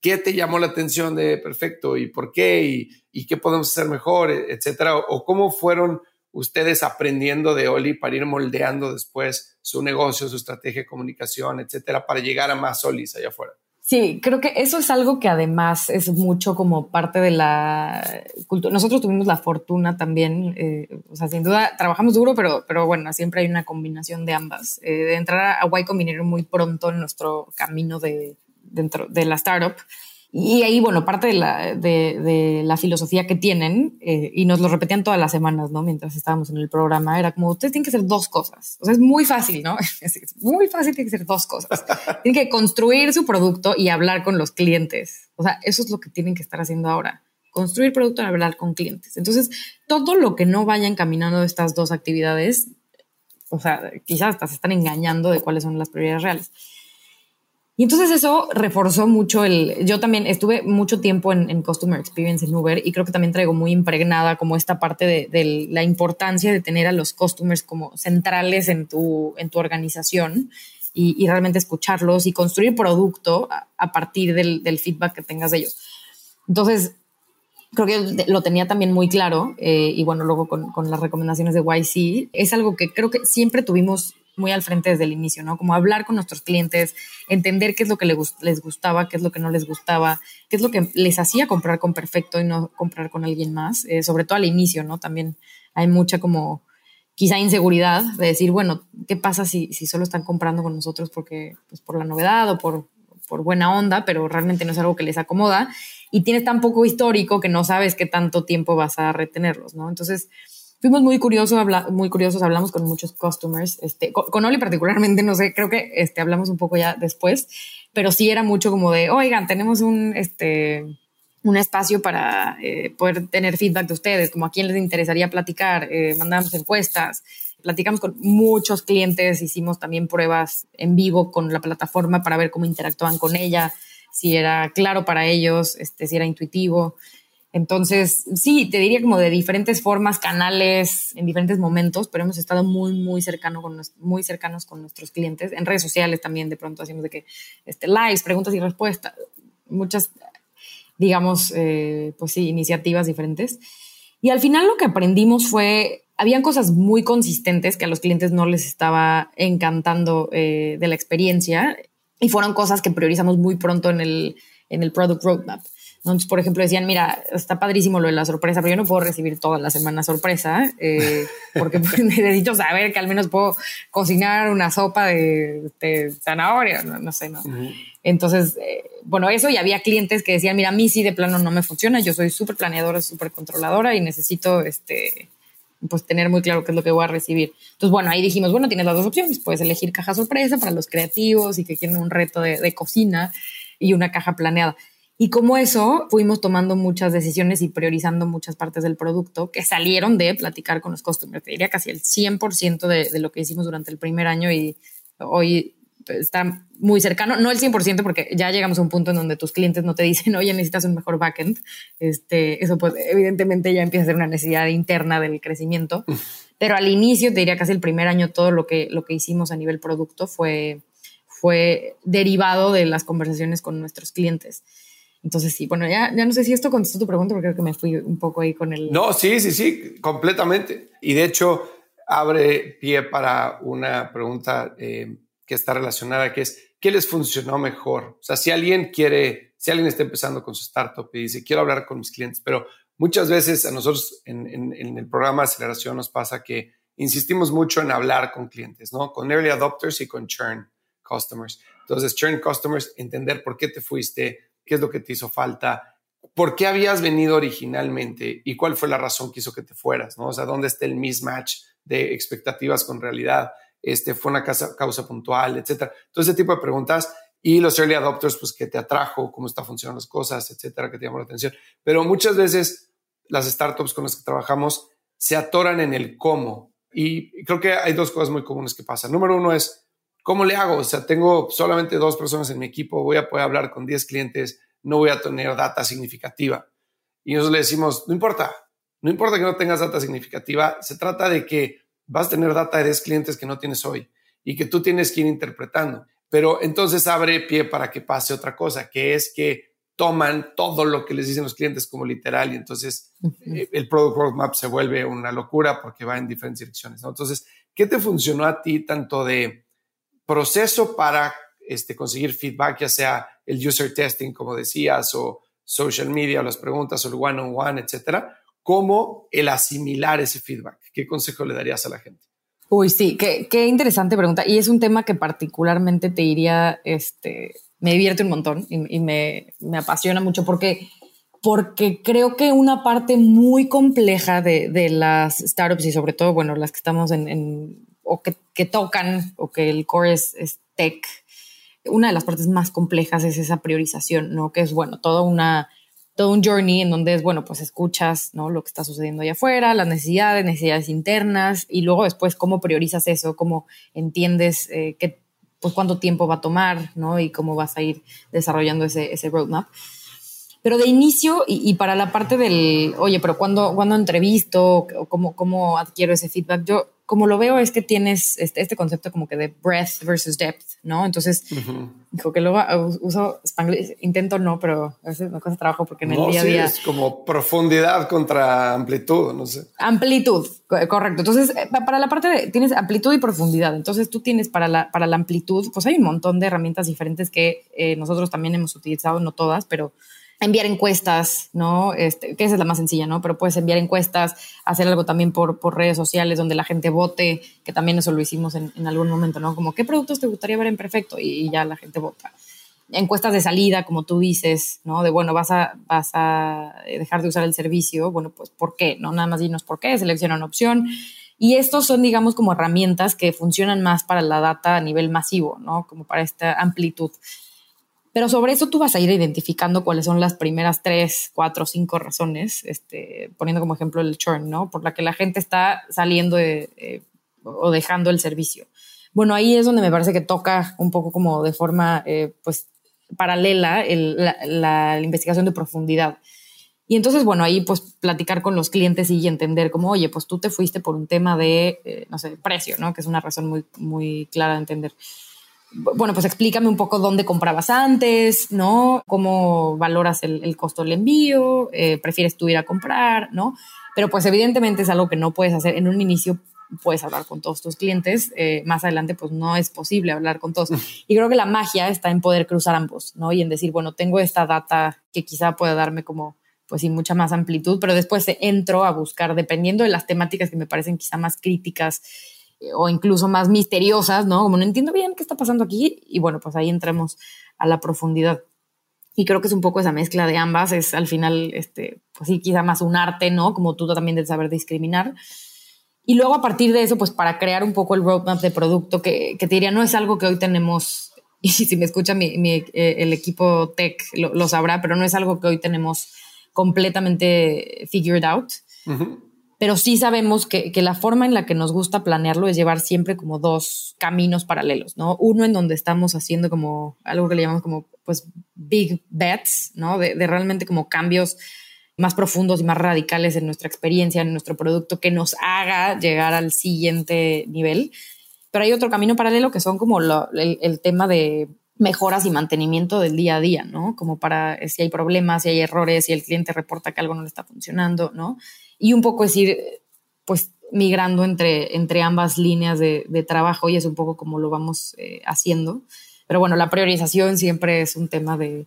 B: qué te llamó la atención de perfecto y por qué y, y qué podemos hacer mejor, etcétera, o cómo fueron ustedes aprendiendo de Oli para ir moldeando después su negocio, su estrategia de comunicación, etcétera, para llegar a más Olis allá afuera?
A: Sí, creo que eso es algo que además es mucho como parte de la cultura. Nosotros tuvimos la fortuna también, eh, o sea, sin duda trabajamos duro, pero, pero bueno, siempre hay una combinación de ambas. Eh, de entrar a Y Combinator muy pronto en nuestro camino de, dentro de la startup y ahí, bueno, parte de la, de, la filosofía que tienen, eh, y nos lo repetían todas las semanas, ¿no? Mientras estábamos en el programa, era como, ustedes tienen que hacer dos cosas. O sea, es muy fácil, ¿no? [laughs] Es muy fácil, tienen que hacer dos cosas. [laughs] tienen que construir su producto y hablar con los clientes. O sea, eso es lo que tienen que estar haciendo ahora. Construir producto y hablar con clientes. Entonces, todo lo que no vaya encaminando estas dos actividades, o sea, quizás hasta se están engañando de cuáles son las prioridades reales. Y entonces eso reforzó mucho el, yo también estuve mucho tiempo en, Customer Experience en Uber y creo que también traigo muy impregnada como esta parte de, la importancia de tener a los customers como centrales en tu, en tu organización y, realmente escucharlos y construir producto a, partir del, feedback que tengas de ellos. Entonces, creo que lo tenía también muy claro eh, y bueno, luego con, con las recomendaciones de YC, es algo que creo que siempre tuvimos muy al frente desde el inicio, ¿no? Como hablar con nuestros clientes, entender qué es lo que les gustaba, qué es lo que no les gustaba, qué es lo que les hacía comprar con Perfecto y no comprar con alguien más, eh, sobre todo al inicio, ¿no? También hay mucha como quizá inseguridad de decir, bueno, ¿qué pasa si, si solo están comprando con nosotros porque, pues por la novedad o por, por buena onda, pero realmente no es algo que les acomoda y tienes tan poco histórico que no sabes qué tanto tiempo vas a retenerlos, ¿no? Entonces, fuimos muy curiosos, muy curiosos, hablamos con muchos customers, este, con, Oli particularmente, no sé, creo que este, hablamos un poco ya después, pero sí era mucho como de, oigan, tenemos un, este, un espacio para eh, poder tener feedback de ustedes, como a quién les interesaría platicar, eh, mandamos encuestas, platicamos con muchos clientes, hicimos también pruebas en vivo con la plataforma para ver cómo interactuaban con ella, si era claro para ellos, este, si era intuitivo. Entonces, sí, te diría como de diferentes formas, canales, en diferentes momentos, pero hemos estado muy, muy, cercano con, muy cercanos con nuestros clientes. En redes sociales también de pronto hacemos de que este, lives, preguntas y respuestas, muchas, digamos, eh, pues sí, iniciativas diferentes. Y al final lo que aprendimos fue, habían cosas muy consistentes que a los clientes no les estaba encantando eh, de la experiencia y fueron cosas que priorizamos muy pronto en el, en el product roadmap. Entonces, por ejemplo, decían, mira, está padrísimo lo de la sorpresa, pero yo no puedo recibir toda la semana sorpresa, eh, porque pues, [laughs] necesito saber que al menos puedo cocinar una sopa de, zanahoria, no, sé, ¿no? Entonces, eh, bueno, eso y había clientes que decían, mira, a mí sí de plano no me funciona, yo soy súper planeadora, súper controladora y necesito, este, pues tener muy claro qué es lo que voy a recibir. Entonces, bueno, ahí dijimos, bueno, tienes las dos opciones, puedes elegir caja sorpresa para los creativos y que quieren un reto de, de cocina y una caja planeada. Y como eso, fuimos tomando muchas decisiones y priorizando muchas partes del producto que salieron de platicar con los customers. Te diría casi el 100% de, de lo que hicimos durante el primer año y hoy está muy cercano, no el 100% porque ya llegamos a un punto en donde tus clientes no te dicen, oye, necesitas un mejor backend. Este, eso pues evidentemente ya empieza a ser una necesidad interna del crecimiento. Pero al inicio, te diría casi el primer año, todo lo que, lo que hicimos a nivel producto fue, fue derivado de las conversaciones con nuestros clientes. Entonces, sí, bueno, ya, ya no sé si esto contestó tu pregunta, porque creo que me fui un poco ahí con el...
B: No, sí, sí, sí, completamente. Y de hecho, abre pie para una pregunta eh, que está relacionada, que es, ¿qué les funcionó mejor? O sea, si alguien quiere, si alguien está empezando con su startup y dice, quiero hablar con mis clientes, pero muchas veces a nosotros en, en, el programa de aceleración nos pasa que insistimos mucho en hablar con clientes, ¿no? Con early adopters y con churn customers. Entonces, churn customers, entender por qué te fuiste, qué es lo que te hizo falta, por qué habías venido originalmente y cuál fue la razón que hizo que te fueras, ¿no? O sea, dónde está el mismatch de expectativas con realidad este, fue una causa, causa puntual, etcétera. Todo ese tipo de preguntas y los early adopters, pues, que te atrajo, cómo están funcionando las cosas, etcétera, que te llamó la atención. Pero muchas veces las startups con las que trabajamos se atoran en el cómo. Y creo que hay dos cosas muy comunes que pasan. Número uno es, ¿cómo le hago? O sea, tengo solamente dos personas en mi equipo, voy a poder hablar con 10 clientes, no voy a tener data significativa. Y nosotros le decimos, no importa, no importa que no tengas data significativa, se trata de que vas a tener data de 10 clientes que no tienes hoy y que tú tienes que ir interpretando. Pero entonces abre pie para que pase otra cosa, que es que toman todo lo que les dicen los clientes como literal y entonces eh, el product roadmap se vuelve una locura porque va en diferentes direcciones. Entonces, ¿qué te funcionó a ti tanto de proceso para este, conseguir feedback, ya sea el user testing, como decías, o social media, o las preguntas, o el one-on-one, etcétera, como el asimilar ese feedback? ¿Qué consejo le darías a la gente?
A: Uy, sí, qué, qué interesante pregunta. Y es un tema que particularmente te diría, este, me divierte un montón y, me, me, apasiona mucho porque, porque creo que una parte muy compleja de, de las startups y sobre todo, bueno, las que estamos en o que, que, tocan o que el core es, es tech, una de las partes más complejas es esa priorización, ¿no? Que es, bueno, toda una todo un journey en donde es, bueno, pues escuchas, ¿no? Lo que está sucediendo allá afuera, las necesidades, necesidades internas, y luego después cómo priorizas eso, cómo entiendes eh, qué, pues cuánto tiempo va a tomar, ¿no? Y cómo vas a ir desarrollando ese, ese roadmap. Pero de inicio, y, para la parte del, oye, pero cuando, cuando entrevisto, cómo, cómo adquiero ese feedback, yo como lo veo es que tienes este, este, concepto como que de breadth versus depth, ¿no? Entonces, dijo que luego uh, uso Spanglish, intento no, pero a veces me cuesta trabajo porque en el día a día...
B: es como profundidad contra amplitud, no sé.
A: Amplitud, correcto. Entonces, eh, para la parte de, tienes amplitud y profundidad. Entonces, tú tienes para la, para la amplitud, pues hay un montón de herramientas diferentes que eh, nosotros también hemos utilizado, no todas, pero enviar encuestas, ¿no? Este, que esa es la más sencilla, ¿no? Pero puedes enviar encuestas, hacer algo también por, por redes sociales donde la gente vote, que también eso lo hicimos en, en algún momento, ¿no? Como, ¿qué productos te gustaría ver en Perfecto? Y, ya la gente vota. Encuestas de salida, como tú dices, ¿no? De, bueno, vas a, vas a dejar de usar el servicio, bueno, pues, ¿por qué? No, nada más dinos por qué, selecciona una opción. Y estos son, digamos, como herramientas que funcionan más para la data a nivel masivo, ¿no? Como para esta amplitud. Pero sobre eso tú vas a ir identificando cuáles son las primeras tres, cuatro, cinco razones, este, poniendo como ejemplo el churn, ¿no? Por la que la gente está saliendo de, o dejando el servicio. Bueno, ahí es donde me parece que toca un poco como de forma, eh, pues, paralela la, investigación de profundidad. Y entonces, bueno, ahí pues platicar con los clientes y entender como, oye, pues tú te fuiste por un tema de, eh, no sé, precio, ¿no? Que es una razón muy, muy clara de entender bueno, pues explícame un poco dónde comprabas antes, ¿no? ¿Cómo valoras el, costo del envío? Eh, ¿Prefieres tú ir a comprar, ¿no? Pero pues evidentemente es algo que no puedes hacer en un inicio. Puedes hablar con todos tus clientes, eh, más adelante pues no es posible hablar con todos. Y creo que la magia está en poder cruzar ambos, ¿no? Y en decir, bueno, tengo esta data que quizá pueda darme como pues sin mucha más amplitud, pero después entro a buscar, dependiendo de las temáticas que me parecen quizá más críticas o incluso más misteriosas, ¿no? Como no entiendo bien qué está pasando aquí y bueno, pues ahí entremos a la profundidad. Y creo que es un poco esa mezcla de ambas, es al final, este, pues sí, quizá más un arte, ¿no? Como tú también de saber discriminar. Y luego a partir de eso, pues para crear un poco el roadmap de producto, que, que te diría, no es algo que hoy tenemos [laughs] y si me escucha eh, el equipo tech lo, sabrá, pero no es algo que hoy tenemos completamente figured out. Pero sí sabemos que, que, la forma en la que nos gusta planearlo es llevar siempre como dos caminos paralelos, ¿no? Uno en donde estamos haciendo como algo que le llamamos como pues big bets, ¿no? De, de realmente como cambios más profundos y más radicales en nuestra experiencia, en nuestro producto, que nos haga llegar al siguiente nivel. Pero hay otro camino paralelo que son como el, tema de mejoras y mantenimiento del día a día, ¿no? Como para si hay problemas, si hay errores, si el cliente reporta que algo no le está funcionando, ¿no? Y un poco es ir, pues, migrando entre, entre ambas líneas de, trabajo y es un poco como lo vamos eh, haciendo. Pero bueno, la priorización siempre es un tema de,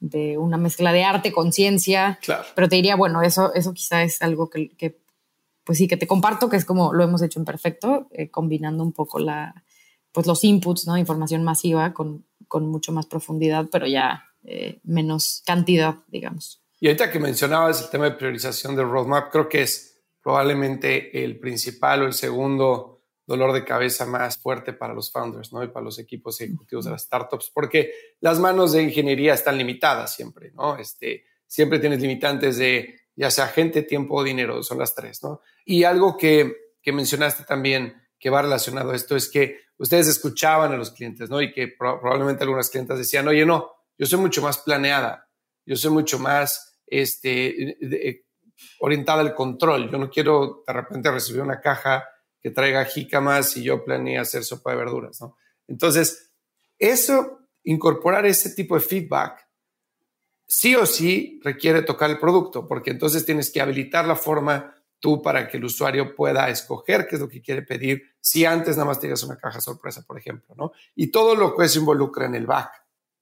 A: de una mezcla de arte, conciencia.
B: Claro.
A: Pero te diría, bueno, eso, eso quizá es algo que, pues sí, que te comparto, que es como lo hemos hecho en perfecto, eh, combinando un poco la, pues los inputs, ¿no? Información masiva con, con mucho más profundidad, pero ya eh, menos cantidad, digamos.
B: Y ahorita que mencionabas el tema de priorización del roadmap, creo que es probablemente el principal o el segundo dolor de cabeza más fuerte para los founders, ¿no? Y para los equipos ejecutivos de las startups, porque las manos de ingeniería están limitadas siempre, ¿no? Este, siempre tienes limitantes de ya sea gente, tiempo o dinero, son las tres, ¿no? Y algo que, que mencionaste también que va relacionado a esto es que ustedes escuchaban a los clientes, ¿no? Y que probablemente algunas clientes decían, oye, no, yo soy mucho más planeada, yo soy mucho más este, orientada al control, yo no quiero de repente recibir una caja que traiga jícamas y yo planeé hacer sopa de verduras. Entonces, eso, incorporar ese tipo de feedback, sí o sí requiere tocar el producto, porque entonces tienes que habilitar la forma tú para que el usuario pueda escoger qué es lo que quiere pedir, si antes nada más tienes una caja sorpresa, por ejemplo, ¿no? Y todo lo que se involucra en el back,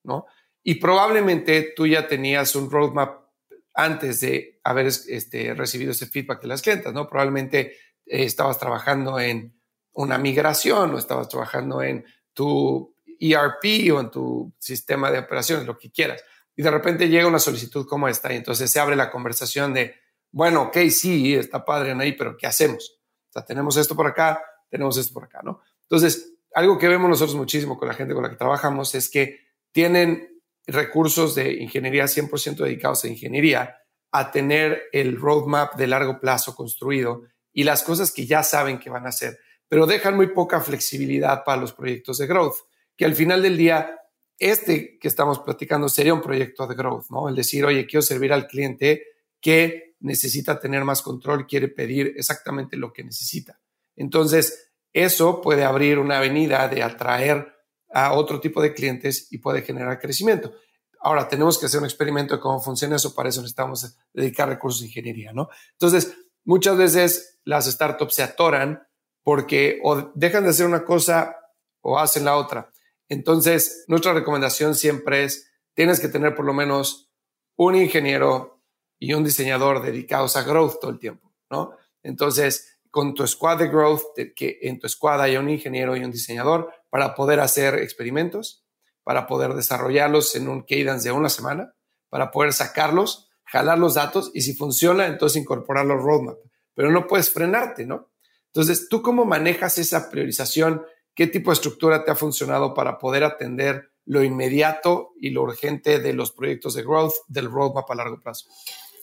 B: ¿no? Y probablemente tú ya tenías un roadmap antes de haber este, recibido ese feedback de las clientes, ¿no? Probablemente eh, estabas trabajando en una migración o estabas trabajando en tu ERP o en tu sistema de operaciones, lo que quieras. Y de repente llega una solicitud como esta y entonces se abre la conversación de, bueno, ok, sí, está padre en ahí, pero ¿qué hacemos? O sea, tenemos esto por acá, tenemos esto por acá, ¿no? Entonces, algo que vemos nosotros muchísimo con la gente con la que trabajamos es que tienen recursos de ingeniería 100% dedicados a ingeniería, a tener el roadmap de largo plazo construido y las cosas que ya saben que van a hacer, pero dejan muy poca flexibilidad para los proyectos de growth, que al final del día, este que estamos platicando sería un proyecto de growth, ¿no? El decir, oye, quiero servir al cliente que necesita tener más control, quiere pedir exactamente lo que necesita. Entonces, eso puede abrir una avenida de atraer a otro tipo de clientes y puede generar crecimiento. Ahora, tenemos que hacer un experimento de cómo funciona eso, para eso necesitamos dedicar recursos de ingeniería, ¿no? Entonces, muchas veces las startups se atoran porque o dejan de hacer una cosa o hacen la otra. Entonces, nuestra recomendación siempre es, tienes que tener por lo menos un ingeniero y un diseñador dedicados a growth todo el tiempo, ¿no? Entonces, con tu squad de growth, que en tu squad haya un ingeniero y un diseñador para poder hacer experimentos, para poder desarrollarlos en un cadence de una semana, para poder sacarlos jalar los datos y si funciona, entonces incorporarlo al roadmap. Pero no puedes frenarte, ¿no? Entonces, ¿tú cómo manejas esa priorización? ¿Qué tipo de estructura te ha funcionado para poder atender lo inmediato y lo urgente de los proyectos de growth del roadmap a largo plazo?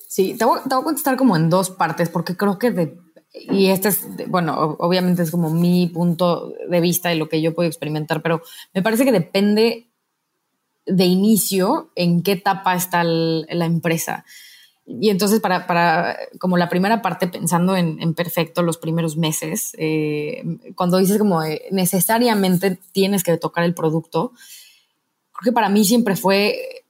A: Sí, te voy, a contestar como en dos partes, porque creo que de, y este es, bueno, obviamente es como mi punto de vista de lo que yo puedo experimentar, pero me parece que depende de inicio en qué etapa está la empresa. Y entonces, para, para, como la primera parte, pensando en, perfecto los primeros meses, eh, cuando dices como necesariamente tienes que tocar el producto, creo que para mí siempre fue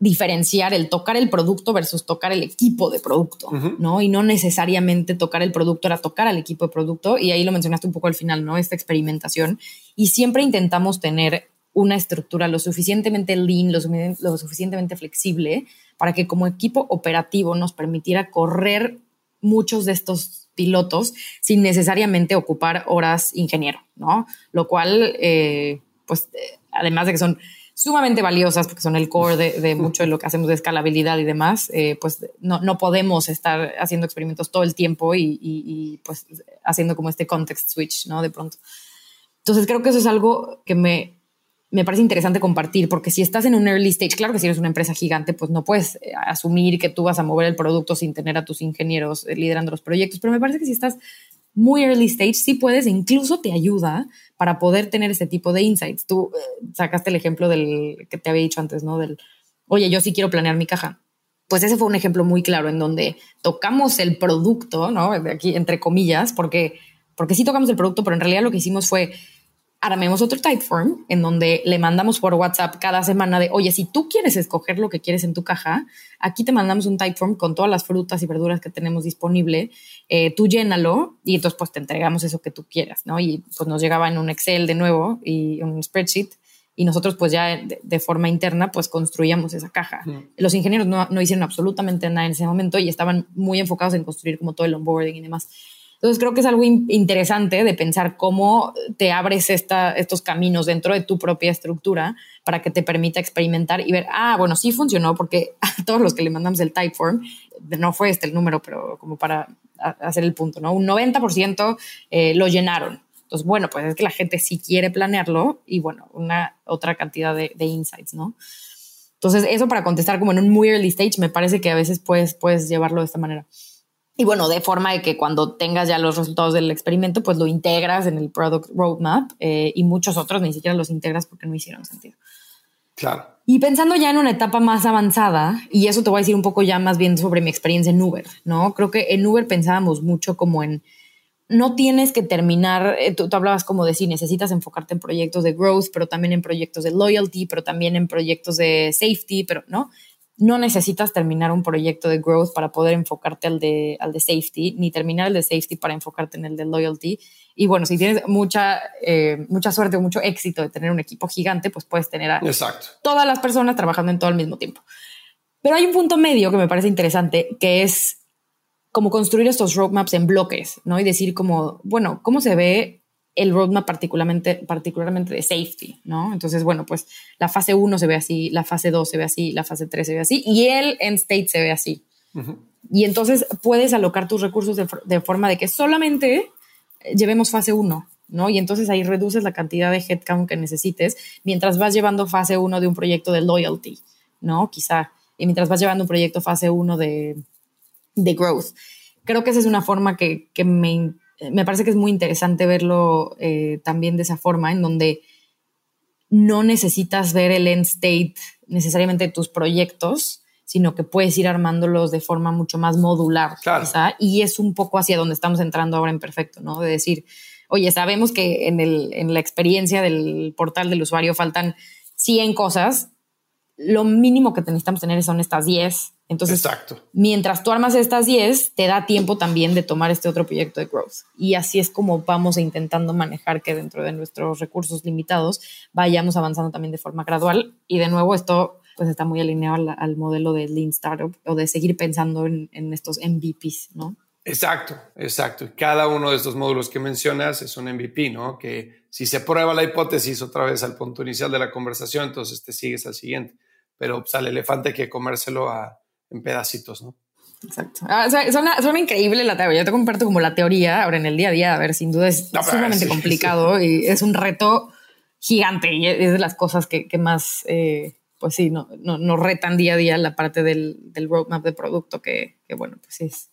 A: diferenciar el tocar el producto versus tocar el equipo de producto, ¿no? Y no necesariamente tocar el producto era tocar al equipo de producto, y ahí lo mencionaste un poco al final, ¿no? Esta experimentación. Y siempre intentamos tener una estructura lo suficientemente lean, lo, suficientemente flexible para que como equipo operativo nos permitiera correr muchos de estos pilotos sin necesariamente ocupar horas ingeniero, ¿no? Lo cual, eh, pues, eh, además de que son sumamente valiosas porque son el core de, mucho de lo que hacemos de escalabilidad y demás, eh, pues no, podemos estar haciendo experimentos todo el tiempo y, y, pues haciendo como este context switch, ¿no? De pronto. Entonces creo que eso es algo que me me parece interesante compartir, porque si estás en un early stage, claro que si eres una empresa gigante, pues no puedes eh, asumir que tú vas a mover el producto sin tener a tus ingenieros eh, liderando los proyectos, pero me parece que si estás muy early stage, sí puedes, incluso te ayuda para poder tener ese tipo de insights. Tú eh, sacaste el ejemplo del que te había dicho antes, ¿no? Del, oye, yo sí quiero planear mi caja. Pues ese fue un ejemplo muy claro en donde tocamos el producto, ¿no? De aquí, entre comillas, porque, porque sí tocamos el producto, pero en realidad lo que hicimos fue armemos otro Typeform en donde le mandamos por WhatsApp cada semana de, oye, si tú quieres escoger lo que quieres en tu caja, aquí te mandamos un Typeform con todas las frutas y verduras que tenemos disponible, eh, tú llénalo y entonces pues te entregamos eso que tú quieras, ¿no? Y pues nos llegaba en un Excel de nuevo y un spreadsheet y nosotros pues ya de, forma interna pues construíamos esa caja. Los ingenieros no, no hicieron absolutamente nada en ese momento y estaban muy enfocados en construir como todo el onboarding y demás. Entonces creo que es algo interesante de pensar cómo te abres esta, estos caminos dentro de tu propia estructura para que te permita experimentar y ver, ah, bueno, sí funcionó porque [laughs] a todos los que le mandamos el Typeform, no fue este el número, pero como para hacer el punto, ¿no? Un 90% eh, lo llenaron. Entonces, bueno, pues es que la gente sí quiere planearlo y bueno, una otra cantidad de, de insights, ¿no? Entonces, eso para contestar como en un muy early stage, me parece que a veces puedes, puedes llevarlo de esta manera. Y bueno, de forma de que cuando tengas ya los resultados del experimento, pues lo integras en el product roadmap eh, y muchos otros ni siquiera los integras porque no hicieron sentido.
B: Claro.
A: Y pensando ya en una etapa más avanzada, y eso te voy a decir un poco ya más bien sobre mi experiencia en Uber, ¿no? Creo que en Uber pensábamos mucho como en, no tienes que terminar, eh, tú, tú, hablabas como de si necesitas enfocarte en proyectos de growth, pero también en proyectos de loyalty, pero también en proyectos de safety, pero no, no necesitas terminar un proyecto de growth para poder enfocarte al de, al de safety, ni terminar el de safety para enfocarte en el de loyalty. Y bueno, si tienes mucha, eh, mucha suerte o mucho éxito de tener un equipo gigante, pues puedes tener a todas las personas trabajando en todo al mismo tiempo. Pero hay un punto medio que me parece interesante, que es como construir estos roadmaps en bloques, ¿no? Y decir como, bueno, ¿cómo se ve el roadmap particularmente, particularmente de safety, ¿no? Entonces, bueno, pues la fase 1 se ve así, la fase 2 se ve así, la fase 3 se ve así y el end state se ve así. Y entonces puedes alocar tus recursos de, forma de que solamente llevemos fase 1, ¿no? Y entonces ahí reduces la cantidad de headcount que necesites mientras vas llevando fase 1 de un proyecto de loyalty, ¿no? Quizá, y mientras vas llevando un proyecto fase 1 de, de growth. Creo que esa es una forma que, que me me parece que es muy interesante verlo eh, también de esa forma, en donde no necesitas ver el end state necesariamente de tus proyectos, sino que puedes ir armándolos de forma mucho más modular. y es un poco hacia donde estamos entrando ahora en Perfecto, ¿no? De decir, oye, sabemos que en, el, en la experiencia del portal del usuario faltan 100 cosas, lo mínimo que necesitamos tener son estas 10 entonces, mientras tú armas estas 10, te da tiempo también de tomar este otro proyecto de growth. Y así es como vamos intentando manejar que dentro de nuestros recursos limitados vayamos avanzando también de forma gradual. Y de nuevo, esto pues está muy alineado al, modelo de Lean Startup o de seguir pensando en, en estos MVPs, ¿no?
B: Exacto, exacto. Cada uno de estos módulos que mencionas es un MVP, ¿no? Que si se prueba la hipótesis otra vez al punto inicial de la conversación, entonces te sigues al siguiente. Pero pues, al elefante hay que comérselo a, en pedacitos, ¿no?
A: Exacto. Ah, suena, increíble la teoría. Yo te comparto como la teoría ahora en el día a día. A ver, sin duda es sumamente complicado y es un reto gigante y es de las cosas que, más, eh, pues sí, no, no, retan día a día la parte del, del roadmap de producto que, bueno, pues sí es,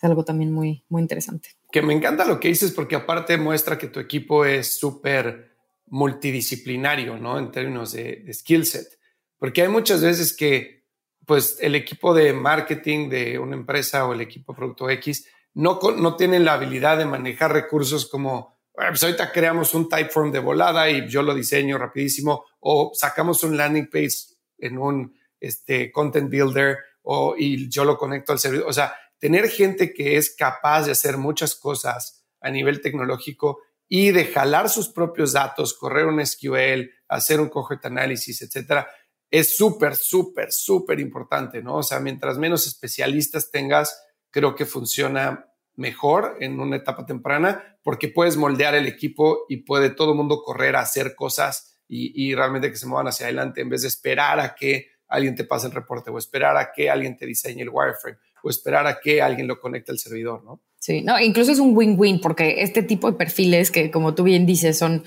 A: algo también muy, muy interesante.
B: Que me encanta lo que dices porque aparte muestra que tu equipo es súper multidisciplinario, ¿no? En términos de, de skill set. Porque hay muchas veces que pues el equipo de marketing de una empresa o el equipo producto X no, no tienen la habilidad de manejar recursos como, pues ahorita creamos un typeform de volada y yo lo diseño rapidísimo o sacamos un landing page en un este, content builder o, y yo lo conecto al servidor. O sea, tener gente que es capaz de hacer muchas cosas a nivel tecnológico y de jalar sus propios datos, correr un SQL, hacer un cohort análisis, etcétera, es súper, súper, súper importante, ¿no? O sea, mientras menos especialistas tengas, creo que funciona mejor en una etapa temprana porque puedes moldear el equipo y puede todo el mundo correr a hacer cosas y, realmente que se muevan hacia adelante en vez de esperar a que alguien te pase el reporte o esperar a que alguien te diseñe el wireframe o esperar a que alguien lo conecte al servidor, ¿no?
A: Sí, no, incluso es un win-win porque este tipo de perfiles que como tú bien dices son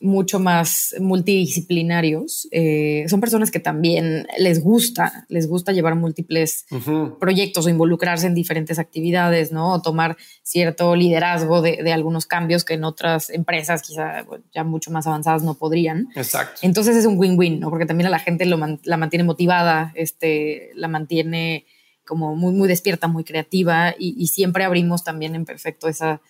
A: mucho más multidisciplinarios. Eh, son personas que también les gusta, les gusta llevar múltiples proyectos o involucrarse en diferentes actividades, ¿no? O tomar cierto liderazgo de, algunos cambios que en otras empresas quizá ya mucho más avanzadas no podrían.
B: Exacto.
A: Entonces es un win-win, ¿no? Porque también a la gente la mantiene motivada, este, la mantiene como muy, muy despierta, muy creativa y, y siempre abrimos también en perfecto esa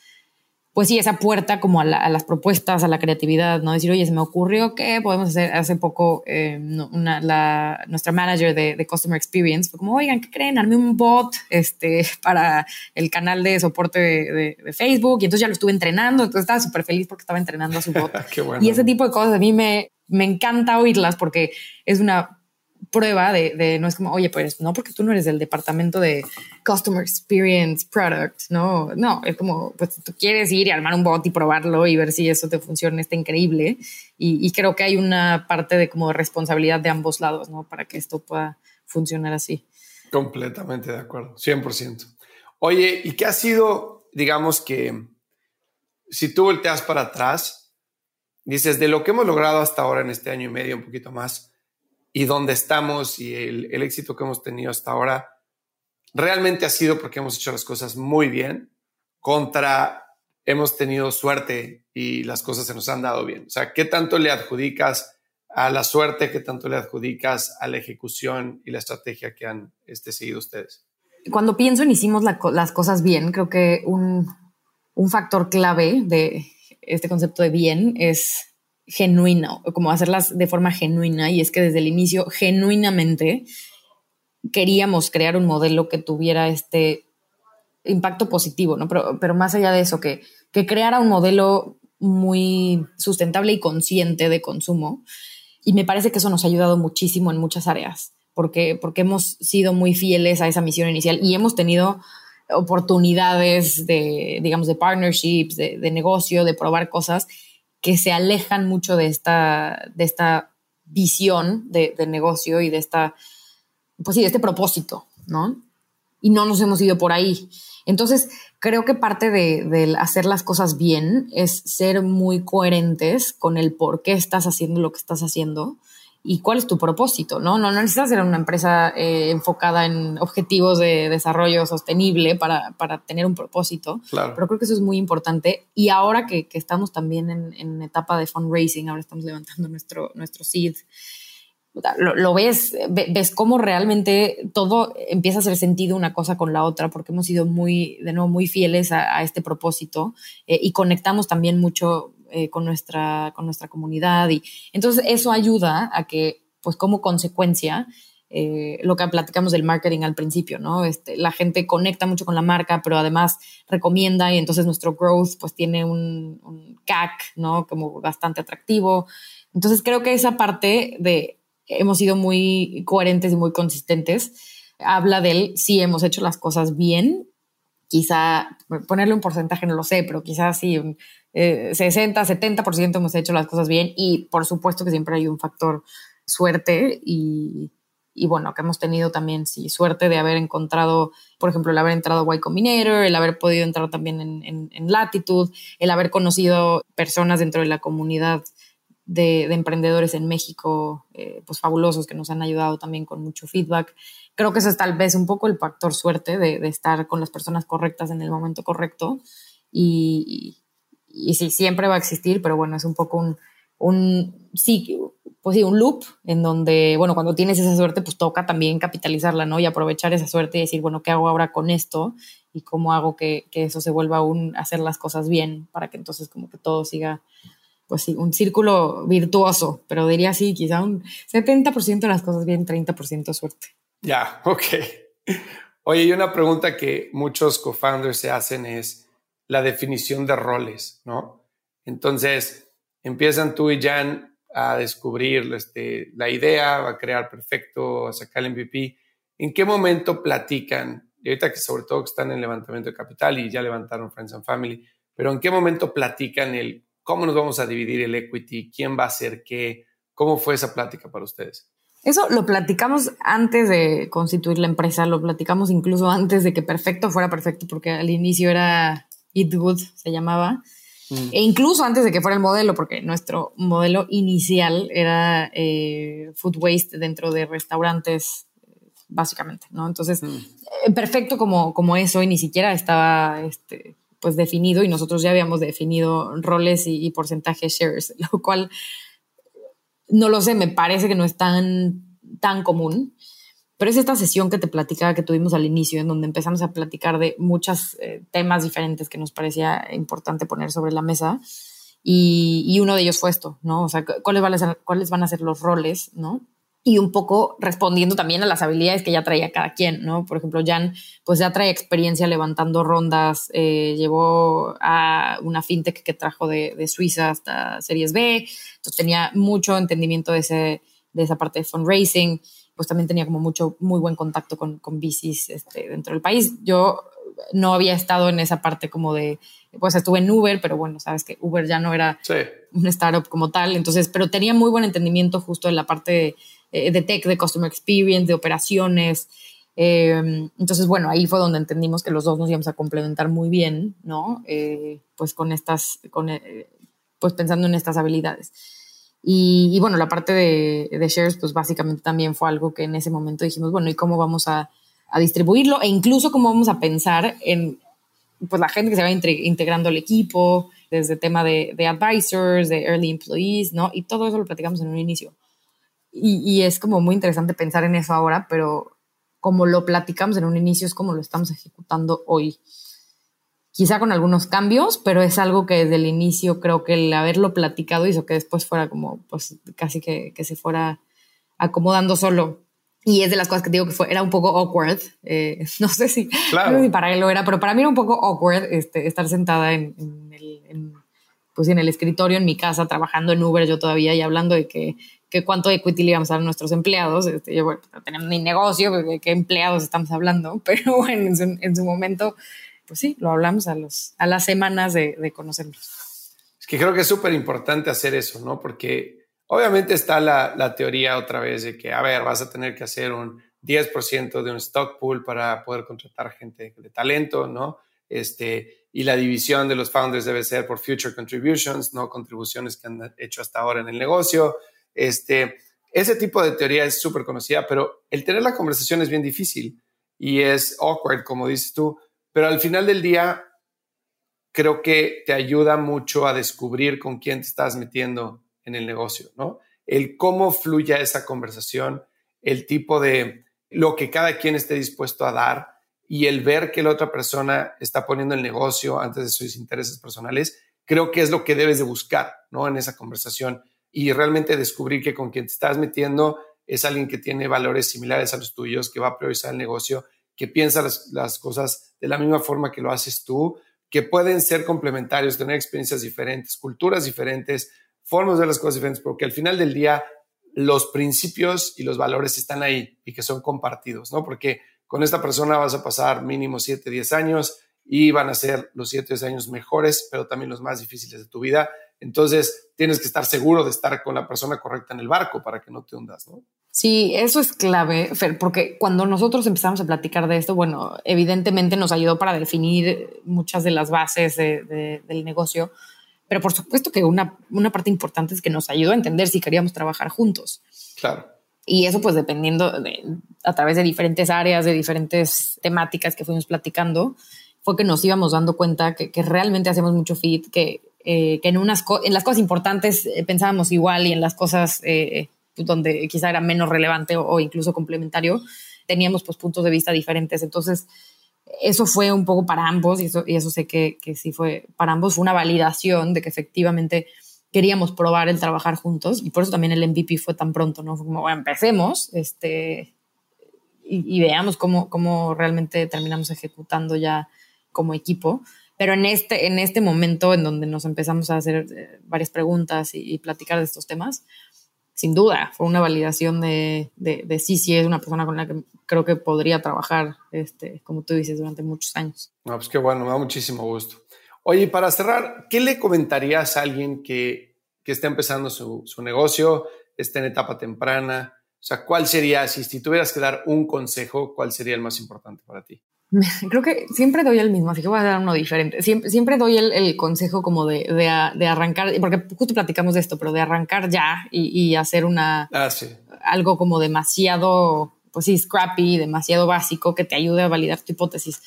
A: pues sí, esa puerta como a, las propuestas, a la creatividad, ¿no? Decir, oye, se me ocurrió que podemos hacer hace poco eh, una, la, nuestra manager de, Customer Experience fue como, oigan, ¿qué creen? Armé un bot este, para el canal de soporte de, Facebook y entonces ya lo estuve entrenando, entonces estaba súper feliz porque estaba entrenando a su bot. [laughs] Y ese tipo de cosas a mí me, me encanta oírlas porque es una prueba de, no es como, oye, pues no, porque tú no eres del departamento de Customer Experience Product, no, no, es como, pues tú quieres ir y armar un bot y probarlo y ver si eso te funciona, está increíble. Y, creo que hay una parte de como responsabilidad de ambos lados, ¿no? Para que esto pueda funcionar así.
B: Completamente de acuerdo, 100%. Oye, ¿y qué ha sido, digamos que, si tú volteas para atrás, dices, de lo que hemos logrado hasta ahora en este año y medio, un poquito más, y dónde estamos y el, éxito que hemos tenido hasta ahora realmente ha sido porque hemos hecho las cosas muy bien contra hemos tenido suerte y las cosas se nos han dado bien. O sea, ¿qué tanto le adjudicas a la suerte? ¿Qué tanto le adjudicas a la ejecución y la estrategia que han este, seguido ustedes?
A: Cuando pienso en hicimos las cosas bien, creo que un, un factor clave de este concepto de bien es genuino, como hacerlas de forma genuina, y es que desde el inicio, genuinamente, queríamos crear un modelo que tuviera este impacto positivo, ¿no? Pero, pero más allá de eso, que, que creara un modelo muy sustentable y consciente de consumo. Y me parece que eso nos ha ayudado muchísimo en muchas áreas, porque, porque hemos sido muy fieles a esa misión inicial y hemos tenido oportunidades de, digamos, de partnerships, de, de negocio, de probar cosas que se alejan mucho de esta, de esta visión de, negocio y de esta, pues sí, de este propósito, ¿no? Y no nos hemos ido por ahí. Entonces, creo que parte de, hacer las cosas bien es ser muy coherentes con el por qué estás haciendo lo que estás haciendo y cuál es tu propósito, ¿no? No, necesitas ser una empresa eh, enfocada en objetivos de desarrollo sostenible para, para, tener un propósito,
B: claro.
A: pero creo que eso es muy importante. Y ahora que, que estamos también en, en, etapa de fundraising, ahora estamos levantando nuestro, nuestro seed, lo, lo, ves, ves cómo realmente todo empieza a hacer sentido una cosa con la otra, porque hemos sido muy, de nuevo, muy fieles a, este propósito eh, y conectamos también mucho eh, con, nuestra, con nuestra comunidad. Y entonces eso ayuda a que, pues como consecuencia, eh, lo que platicamos del marketing al principio, ¿no? Este, la gente conecta mucho con la marca, pero además recomienda y entonces nuestro growth pues tiene un, un CAC, ¿no? Como bastante atractivo. Entonces creo que esa parte de hemos sido muy coherentes y muy consistentes habla del si hemos hecho las cosas bien. Quizá ponerle un porcentaje no lo sé, pero quizás sí, un, 60, eh, 70% hemos hecho las cosas bien y por supuesto que siempre hay un factor suerte y, y bueno, que hemos tenido también, sí, suerte de haber encontrado, por ejemplo, el haber entrado a Y Combinator, el haber podido entrar también en, en, Latitude, el haber conocido personas dentro de la comunidad de, de emprendedores en México, eh, pues fabulosos, que nos han ayudado también con mucho feedback. Creo que eso es tal vez un poco el factor suerte de, estar con las personas correctas en el momento correcto y, y sí, siempre va a existir, pero bueno, es un poco un, un sí, pues sí, un loop en donde, bueno, cuando tienes esa suerte, pues toca también capitalizarla, ¿no? Y aprovechar esa suerte y decir, bueno, ¿qué hago ahora con esto? Y cómo hago que, que eso se vuelva un hacer las cosas bien para que entonces como que todo siga, pues sí, un círculo virtuoso, pero diría así, quizá un 70% de las cosas bien, 30% suerte.
B: Ya, ok. Oye, y una pregunta que muchos co-founders se hacen es, la definición de roles, ¿no? Entonces, empiezan tú y Jan a descubrir este, la idea, a crear perfecto, a sacar el MVP. ¿En qué momento platican? Y ahorita que sobre todo que están en levantamiento de capital y ya levantaron Friends and Family, pero ¿en qué momento platican el cómo nos vamos a dividir el equity? ¿Quién va a hacer qué? ¿Cómo fue esa plática para ustedes?
A: Eso lo platicamos antes de constituir la empresa, lo platicamos incluso antes de que Perfecto fuera perfecto, porque al inicio era It Good se llamaba. Mm. E incluso antes de que fuera el modelo, porque nuestro modelo inicial era eh, food waste dentro de restaurantes, básicamente, ¿no? Entonces, mm. eh, perfecto como, como eso y ni siquiera estaba este, pues definido y nosotros ya habíamos definido roles y, y porcentajes shares, [laughs] lo cual no lo sé, me parece que no es tan, tan común. Pero es esta sesión que te platicaba que tuvimos al inicio, en donde empezamos a platicar de muchos eh, temas diferentes que nos parecía importante poner sobre la mesa. Y, uno de ellos fue esto, ¿no? O sea, ¿cuáles van, a ser, cuáles van a ser los roles, ¿no? Y un poco respondiendo también a las habilidades que ya traía cada quien, ¿no? Por ejemplo, Jan, pues ya trae experiencia levantando rondas, eh, llevó a una fintech que trajo de, de, Suiza hasta Series B, entonces tenía mucho entendimiento de, ese, de esa parte de fundraising pues también tenía como mucho, muy buen contacto con, con bicis este, dentro del país. Yo no había estado en esa parte como de, pues estuve en Uber, pero bueno, sabes que Uber ya no era un startup como tal, entonces, pero tenía muy buen entendimiento justo en la parte de, de tech, de customer experience, de operaciones. Em, entonces, bueno, ahí fue donde entendimos que los dos nos íbamos a complementar muy bien, ¿no? Eh, pues con estas, con, eh, pues pensando en estas habilidades. Y, bueno, la parte de, de, shares, pues básicamente también fue algo que en ese momento dijimos, bueno, ¿y cómo vamos a, a distribuirlo? E incluso cómo vamos a pensar en pues, la gente que se va integrando al equipo, desde tema de, de, advisors, de early employees, ¿no? Y todo eso lo platicamos en un inicio. Y, y es como muy interesante pensar en eso ahora, pero como lo platicamos en un inicio es como lo estamos ejecutando hoy quizá con algunos cambios, pero es algo que desde el inicio creo que el haberlo platicado hizo que después fuera como, pues casi que, que se fuera acomodando solo. Y es de las cosas que digo que fue, era un poco awkward. Eh, [laughs] no, sé si, para él lo era, pero para mí era un poco awkward este, estar sentada en, el, pues en el escritorio en mi casa, trabajando en Uber yo todavía y hablando de que, que cuánto equity le íbamos a dar a nuestros empleados. Este, yo, bueno, no tenemos ni negocio, de qué empleados estamos hablando, [laughs] pero bueno, en su momento pues sí, lo hablamos a, los, a las semanas de, de conocernos.
B: Es que creo que es súper importante hacer eso, ¿no? Porque obviamente está la, la, teoría otra vez de que, a ver, vas a tener que hacer un 10% de un stock pool para poder contratar gente de talento, ¿no? Este, y la división de los founders debe ser por future contributions, no contribuciones que han hecho hasta ahora en el negocio. Este, ese tipo de teoría es súper conocida, pero el tener la conversación es bien difícil y es awkward, como dices tú, pero al final del día, creo que te ayuda mucho a descubrir con quién te estás metiendo en el negocio, ¿no? El cómo fluya esa conversación, el tipo de lo que cada quien esté dispuesto a dar y el ver que la otra persona está poniendo el negocio antes de sus intereses personales, creo que es lo que debes de buscar, ¿no? En esa conversación y realmente descubrir que con quien te estás metiendo es alguien que tiene valores similares a los tuyos, que va a priorizar el negocio que piensa las, cosas de la misma forma que lo haces tú, que pueden ser complementarios, tener experiencias diferentes, culturas diferentes, formas de las cosas diferentes, porque al final del día los principios y los valores están ahí y que son compartidos, ¿no? Porque con esta persona vas a pasar mínimo 7, 10 años y van a ser los 7, 10 años mejores, pero también los más difíciles de tu vida. Entonces, tienes que estar seguro de estar con la persona correcta en el barco para que no te hundas, ¿no?
A: Sí, eso es clave, Fer, porque cuando nosotros empezamos a platicar de esto, bueno, evidentemente nos ayudó para definir muchas de las bases del negocio, pero por supuesto que una, una parte importante es que nos ayudó a entender si queríamos trabajar juntos.
B: Claro.
A: Y eso pues dependiendo de, a través de diferentes áreas, de diferentes temáticas que fuimos platicando, fue que nos íbamos dando cuenta que, que realmente hacemos mucho fit, que, eh, que en, unas en las cosas importantes eh, pensábamos igual y en las cosas eh, donde quizá era menos relevante o, incluso complementario, teníamos pues puntos de vista diferentes. Entonces, eso fue un poco para ambos y eso, y eso sé que, que sí fue para ambos, fue una validación de que efectivamente queríamos probar el trabajar juntos y por eso también el MVP fue tan pronto, ¿no? Fue como, bueno, empecemos este, y, y, veamos cómo, cómo realmente terminamos ejecutando ya como equipo. Pero en este, en este momento en donde nos empezamos a hacer eh, varias preguntas y, y platicar de estos temas, sin duda, fue una validación de, de, sí, sí, es una persona con la que creo que podría trabajar, este, como tú dices, durante muchos años.
B: No, pues qué bueno, me da muchísimo gusto. Oye, para cerrar, ¿qué le comentarías a alguien que, que está empezando su, su, negocio, está en etapa temprana? O sea, ¿cuál sería, si, si tuvieras que dar un consejo, cuál sería el más importante para ti? [laughs]
A: Creo que siempre doy el mismo, así que voy a dar uno diferente. Siempre, siempre doy el, consejo como de, de, arrancar, porque justo platicamos de esto, pero de arrancar ya y, hacer una
B: ah,
A: algo como demasiado, pues sí, scrappy, demasiado básico que te ayude a validar tu hipótesis.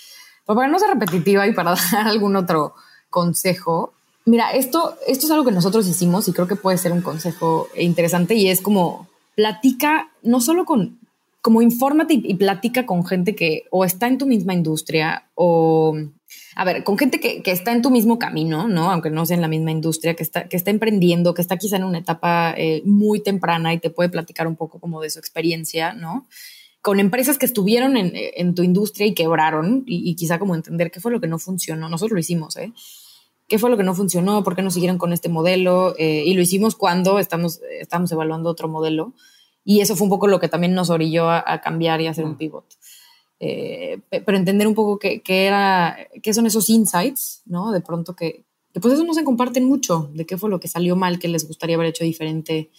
A: Pero para no ser repetitiva y para [laughs] dar algún otro consejo, mira, esto, esto es algo que nosotros hicimos y creo que puede ser un consejo interesante y es como platica no solo con como infórmate y, platica con gente que o está en tu misma industria o, a ver, con gente que, está en tu mismo camino, ¿no? Aunque no sea en la misma industria, que está, que está emprendiendo, que está quizá en una etapa eh, muy temprana y te puede platicar un poco como de su experiencia, ¿no? Con empresas que estuvieron en, tu industria y quebraron y, quizá como entender qué fue lo que no funcionó. Nosotros lo hicimos, ¿eh? ¿Qué fue lo que no funcionó? ¿Por qué no siguieron con este modelo? Eh, y lo hicimos cuando estamos, estamos evaluando otro modelo. Y eso fue un poco lo que también nos orilló a, cambiar y hacer un mm. pivot. Eh, pero entender un poco qué, era, qué son esos insights, ¿no? De pronto que, que, pues eso no se comparten mucho, de qué fue lo que salió mal, qué les gustaría haber hecho diferente.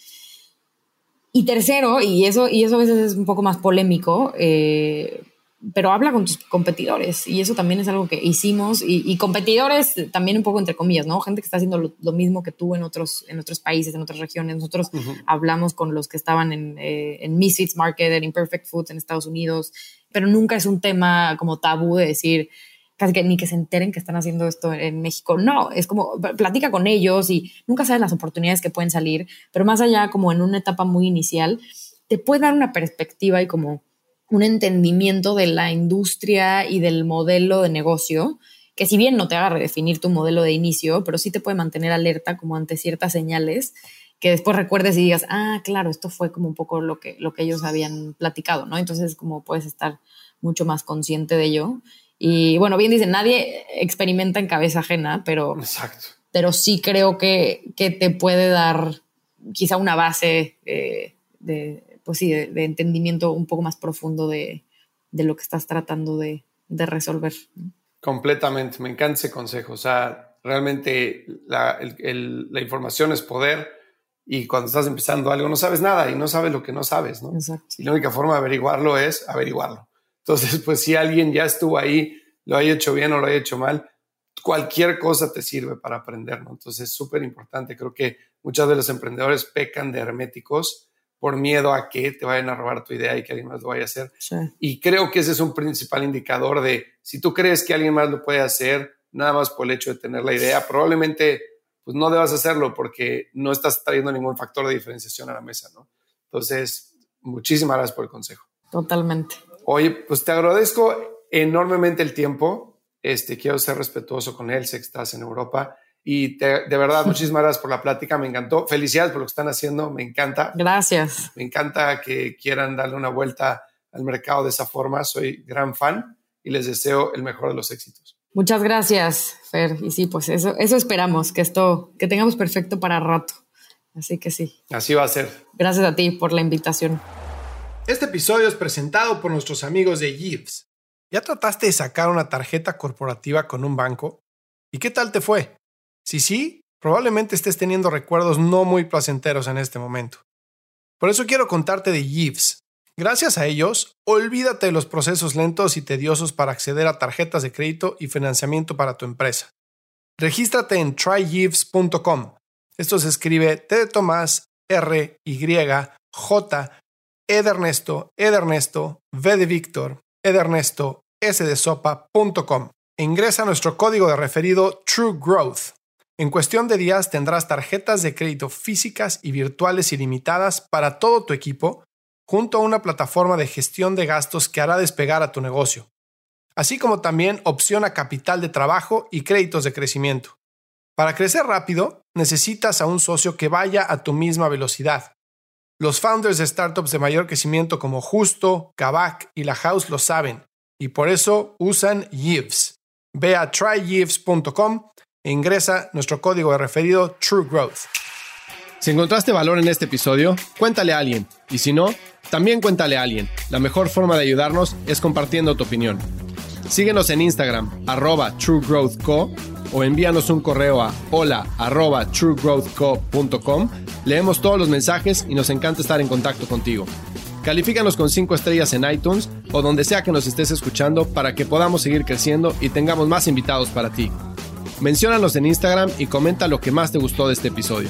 A: Y tercero, y eso, y eso a veces es un poco más polémico, eh, pero habla con tus competidores y eso también es algo que hicimos y, competidores también un poco entre comillas, ¿no? Gente que está haciendo lo, mismo que tú en otros, en otros países, en otras regiones. Nosotros hablamos con los que estaban en, eh, en Misfits Market, en Imperfect Foods en Estados Unidos, pero nunca es un tema como tabú de decir casi que ni que se enteren que están haciendo esto en México. No, es como platica con ellos y nunca sabes las oportunidades que pueden salir, pero más allá como en una etapa muy inicial, te puede dar una perspectiva y como un entendimiento de la industria y del modelo de negocio, que si bien no te haga redefinir tu modelo de inicio, pero sí te puede mantener alerta como ante ciertas señales que después recuerdes y digas, ah, claro, esto fue como un poco lo que, lo que ellos habían platicado, ¿no? Entonces, como puedes estar mucho más consciente de ello. Y bueno, bien dicen, nadie experimenta en cabeza ajena, pero, pero sí creo que, que te puede dar quizá una base eh, de, pues sí, de, entendimiento un poco más profundo de, lo que estás tratando de, resolver.
B: Completamente, me encanta ese consejo. O sea, realmente la, información es poder y cuando estás empezando algo no sabes nada y no sabes lo que no sabes, ¿no? Y la única forma de averiguarlo es averiguarlo. Entonces, [laughs] pues si alguien ya estuvo ahí, lo haya hecho bien o lo haya hecho mal, cualquier cosa te sirve para aprender, ¿no? Entonces es súper importante. Creo que muchos de los emprendedores pecan de herméticos por miedo a que te vayan a robar tu idea y que alguien más lo vaya a hacer. Y creo que ese es un principal indicador de si tú crees que alguien más lo puede hacer, nada más por el hecho de tener la idea, probablemente pues no debas hacerlo porque no estás trayendo ningún factor de diferenciación a la mesa, ¿no? Entonces, muchísimas gracias por el consejo.
A: Totalmente.
B: Oye, pues te agradezco enormemente el tiempo. Este, quiero ser respetuoso con él, sé que estás en Europa y de verdad, [laughs] muchísimas gracias por la plática, me encantó. Felicidades por lo que están haciendo, me encanta.
A: Gracias.
B: Me encanta que quieran darle una vuelta al mercado de esa forma. Soy gran fan y les deseo el mejor de los éxitos.
A: Muchas gracias, Fer. Y sí, pues eso, eso esperamos, que esto, que tengamos perfecto para rato. Así que sí.
B: Así va a ser.
A: Gracias a ti por la invitación.
B: Este episodio es presentado por nuestros amigos de Gives. ¿Ya trataste de sacar una tarjeta corporativa con un banco? ¿Y qué tal te fue? Si sí, probablemente estés teniendo recuerdos no muy placenteros en este momento. Por eso quiero contarte de Yves. Gracias a ellos, olvídate de los procesos lentos y tediosos para acceder a tarjetas de crédito y financiamiento para tu empresa. Regístrate en tryyves.com. Esto se escribe T de Tomás, R, Y, J, E de Ernesto, E de Ernesto, V de Víctor, E de Ernesto, S de Sopa.com. E ingresa nuestro código de referido True Growth en cuestión de días tendrás tarjetas de crédito físicas y virtuales ilimitadas para todo tu equipo, junto a una plataforma de gestión de gastos que hará despegar a tu negocio, así como también opción a capital de trabajo y créditos de crecimiento. Para crecer rápido, necesitas a un socio que vaya a tu misma velocidad. Los founders de startups de mayor crecimiento como Justo, Kavak y La House lo saben, y por eso usan Yves. Ve a tryyves.com ingresa nuestro código de referido True Growth. Si encontraste valor en este episodio, cuéntale a alguien. Y si no, también cuéntale a alguien. La mejor forma de ayudarnos es compartiendo tu opinión. Síguenos en Instagram, arroba truegrowthco, o envíanos un correo a hola arroba truegrowthco.com. Leemos todos los mensajes y nos encanta estar en contacto contigo. Califícanos con 5 estrellas en iTunes o donde sea que nos estés escuchando para que podamos seguir creciendo y tengamos más invitados para ti. Menciónanos en Instagram y comenta lo que más te gustó de este episodio.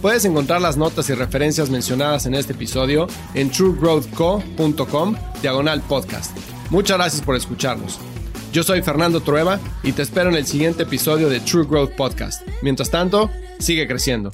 B: Puedes encontrar las notas y referencias mencionadas en este episodio en truegrowthco.com diagonal podcast. Muchas gracias por escucharnos. Yo soy Fernando Trueba y te espero en el siguiente episodio de True Growth Podcast. Mientras tanto, sigue creciendo.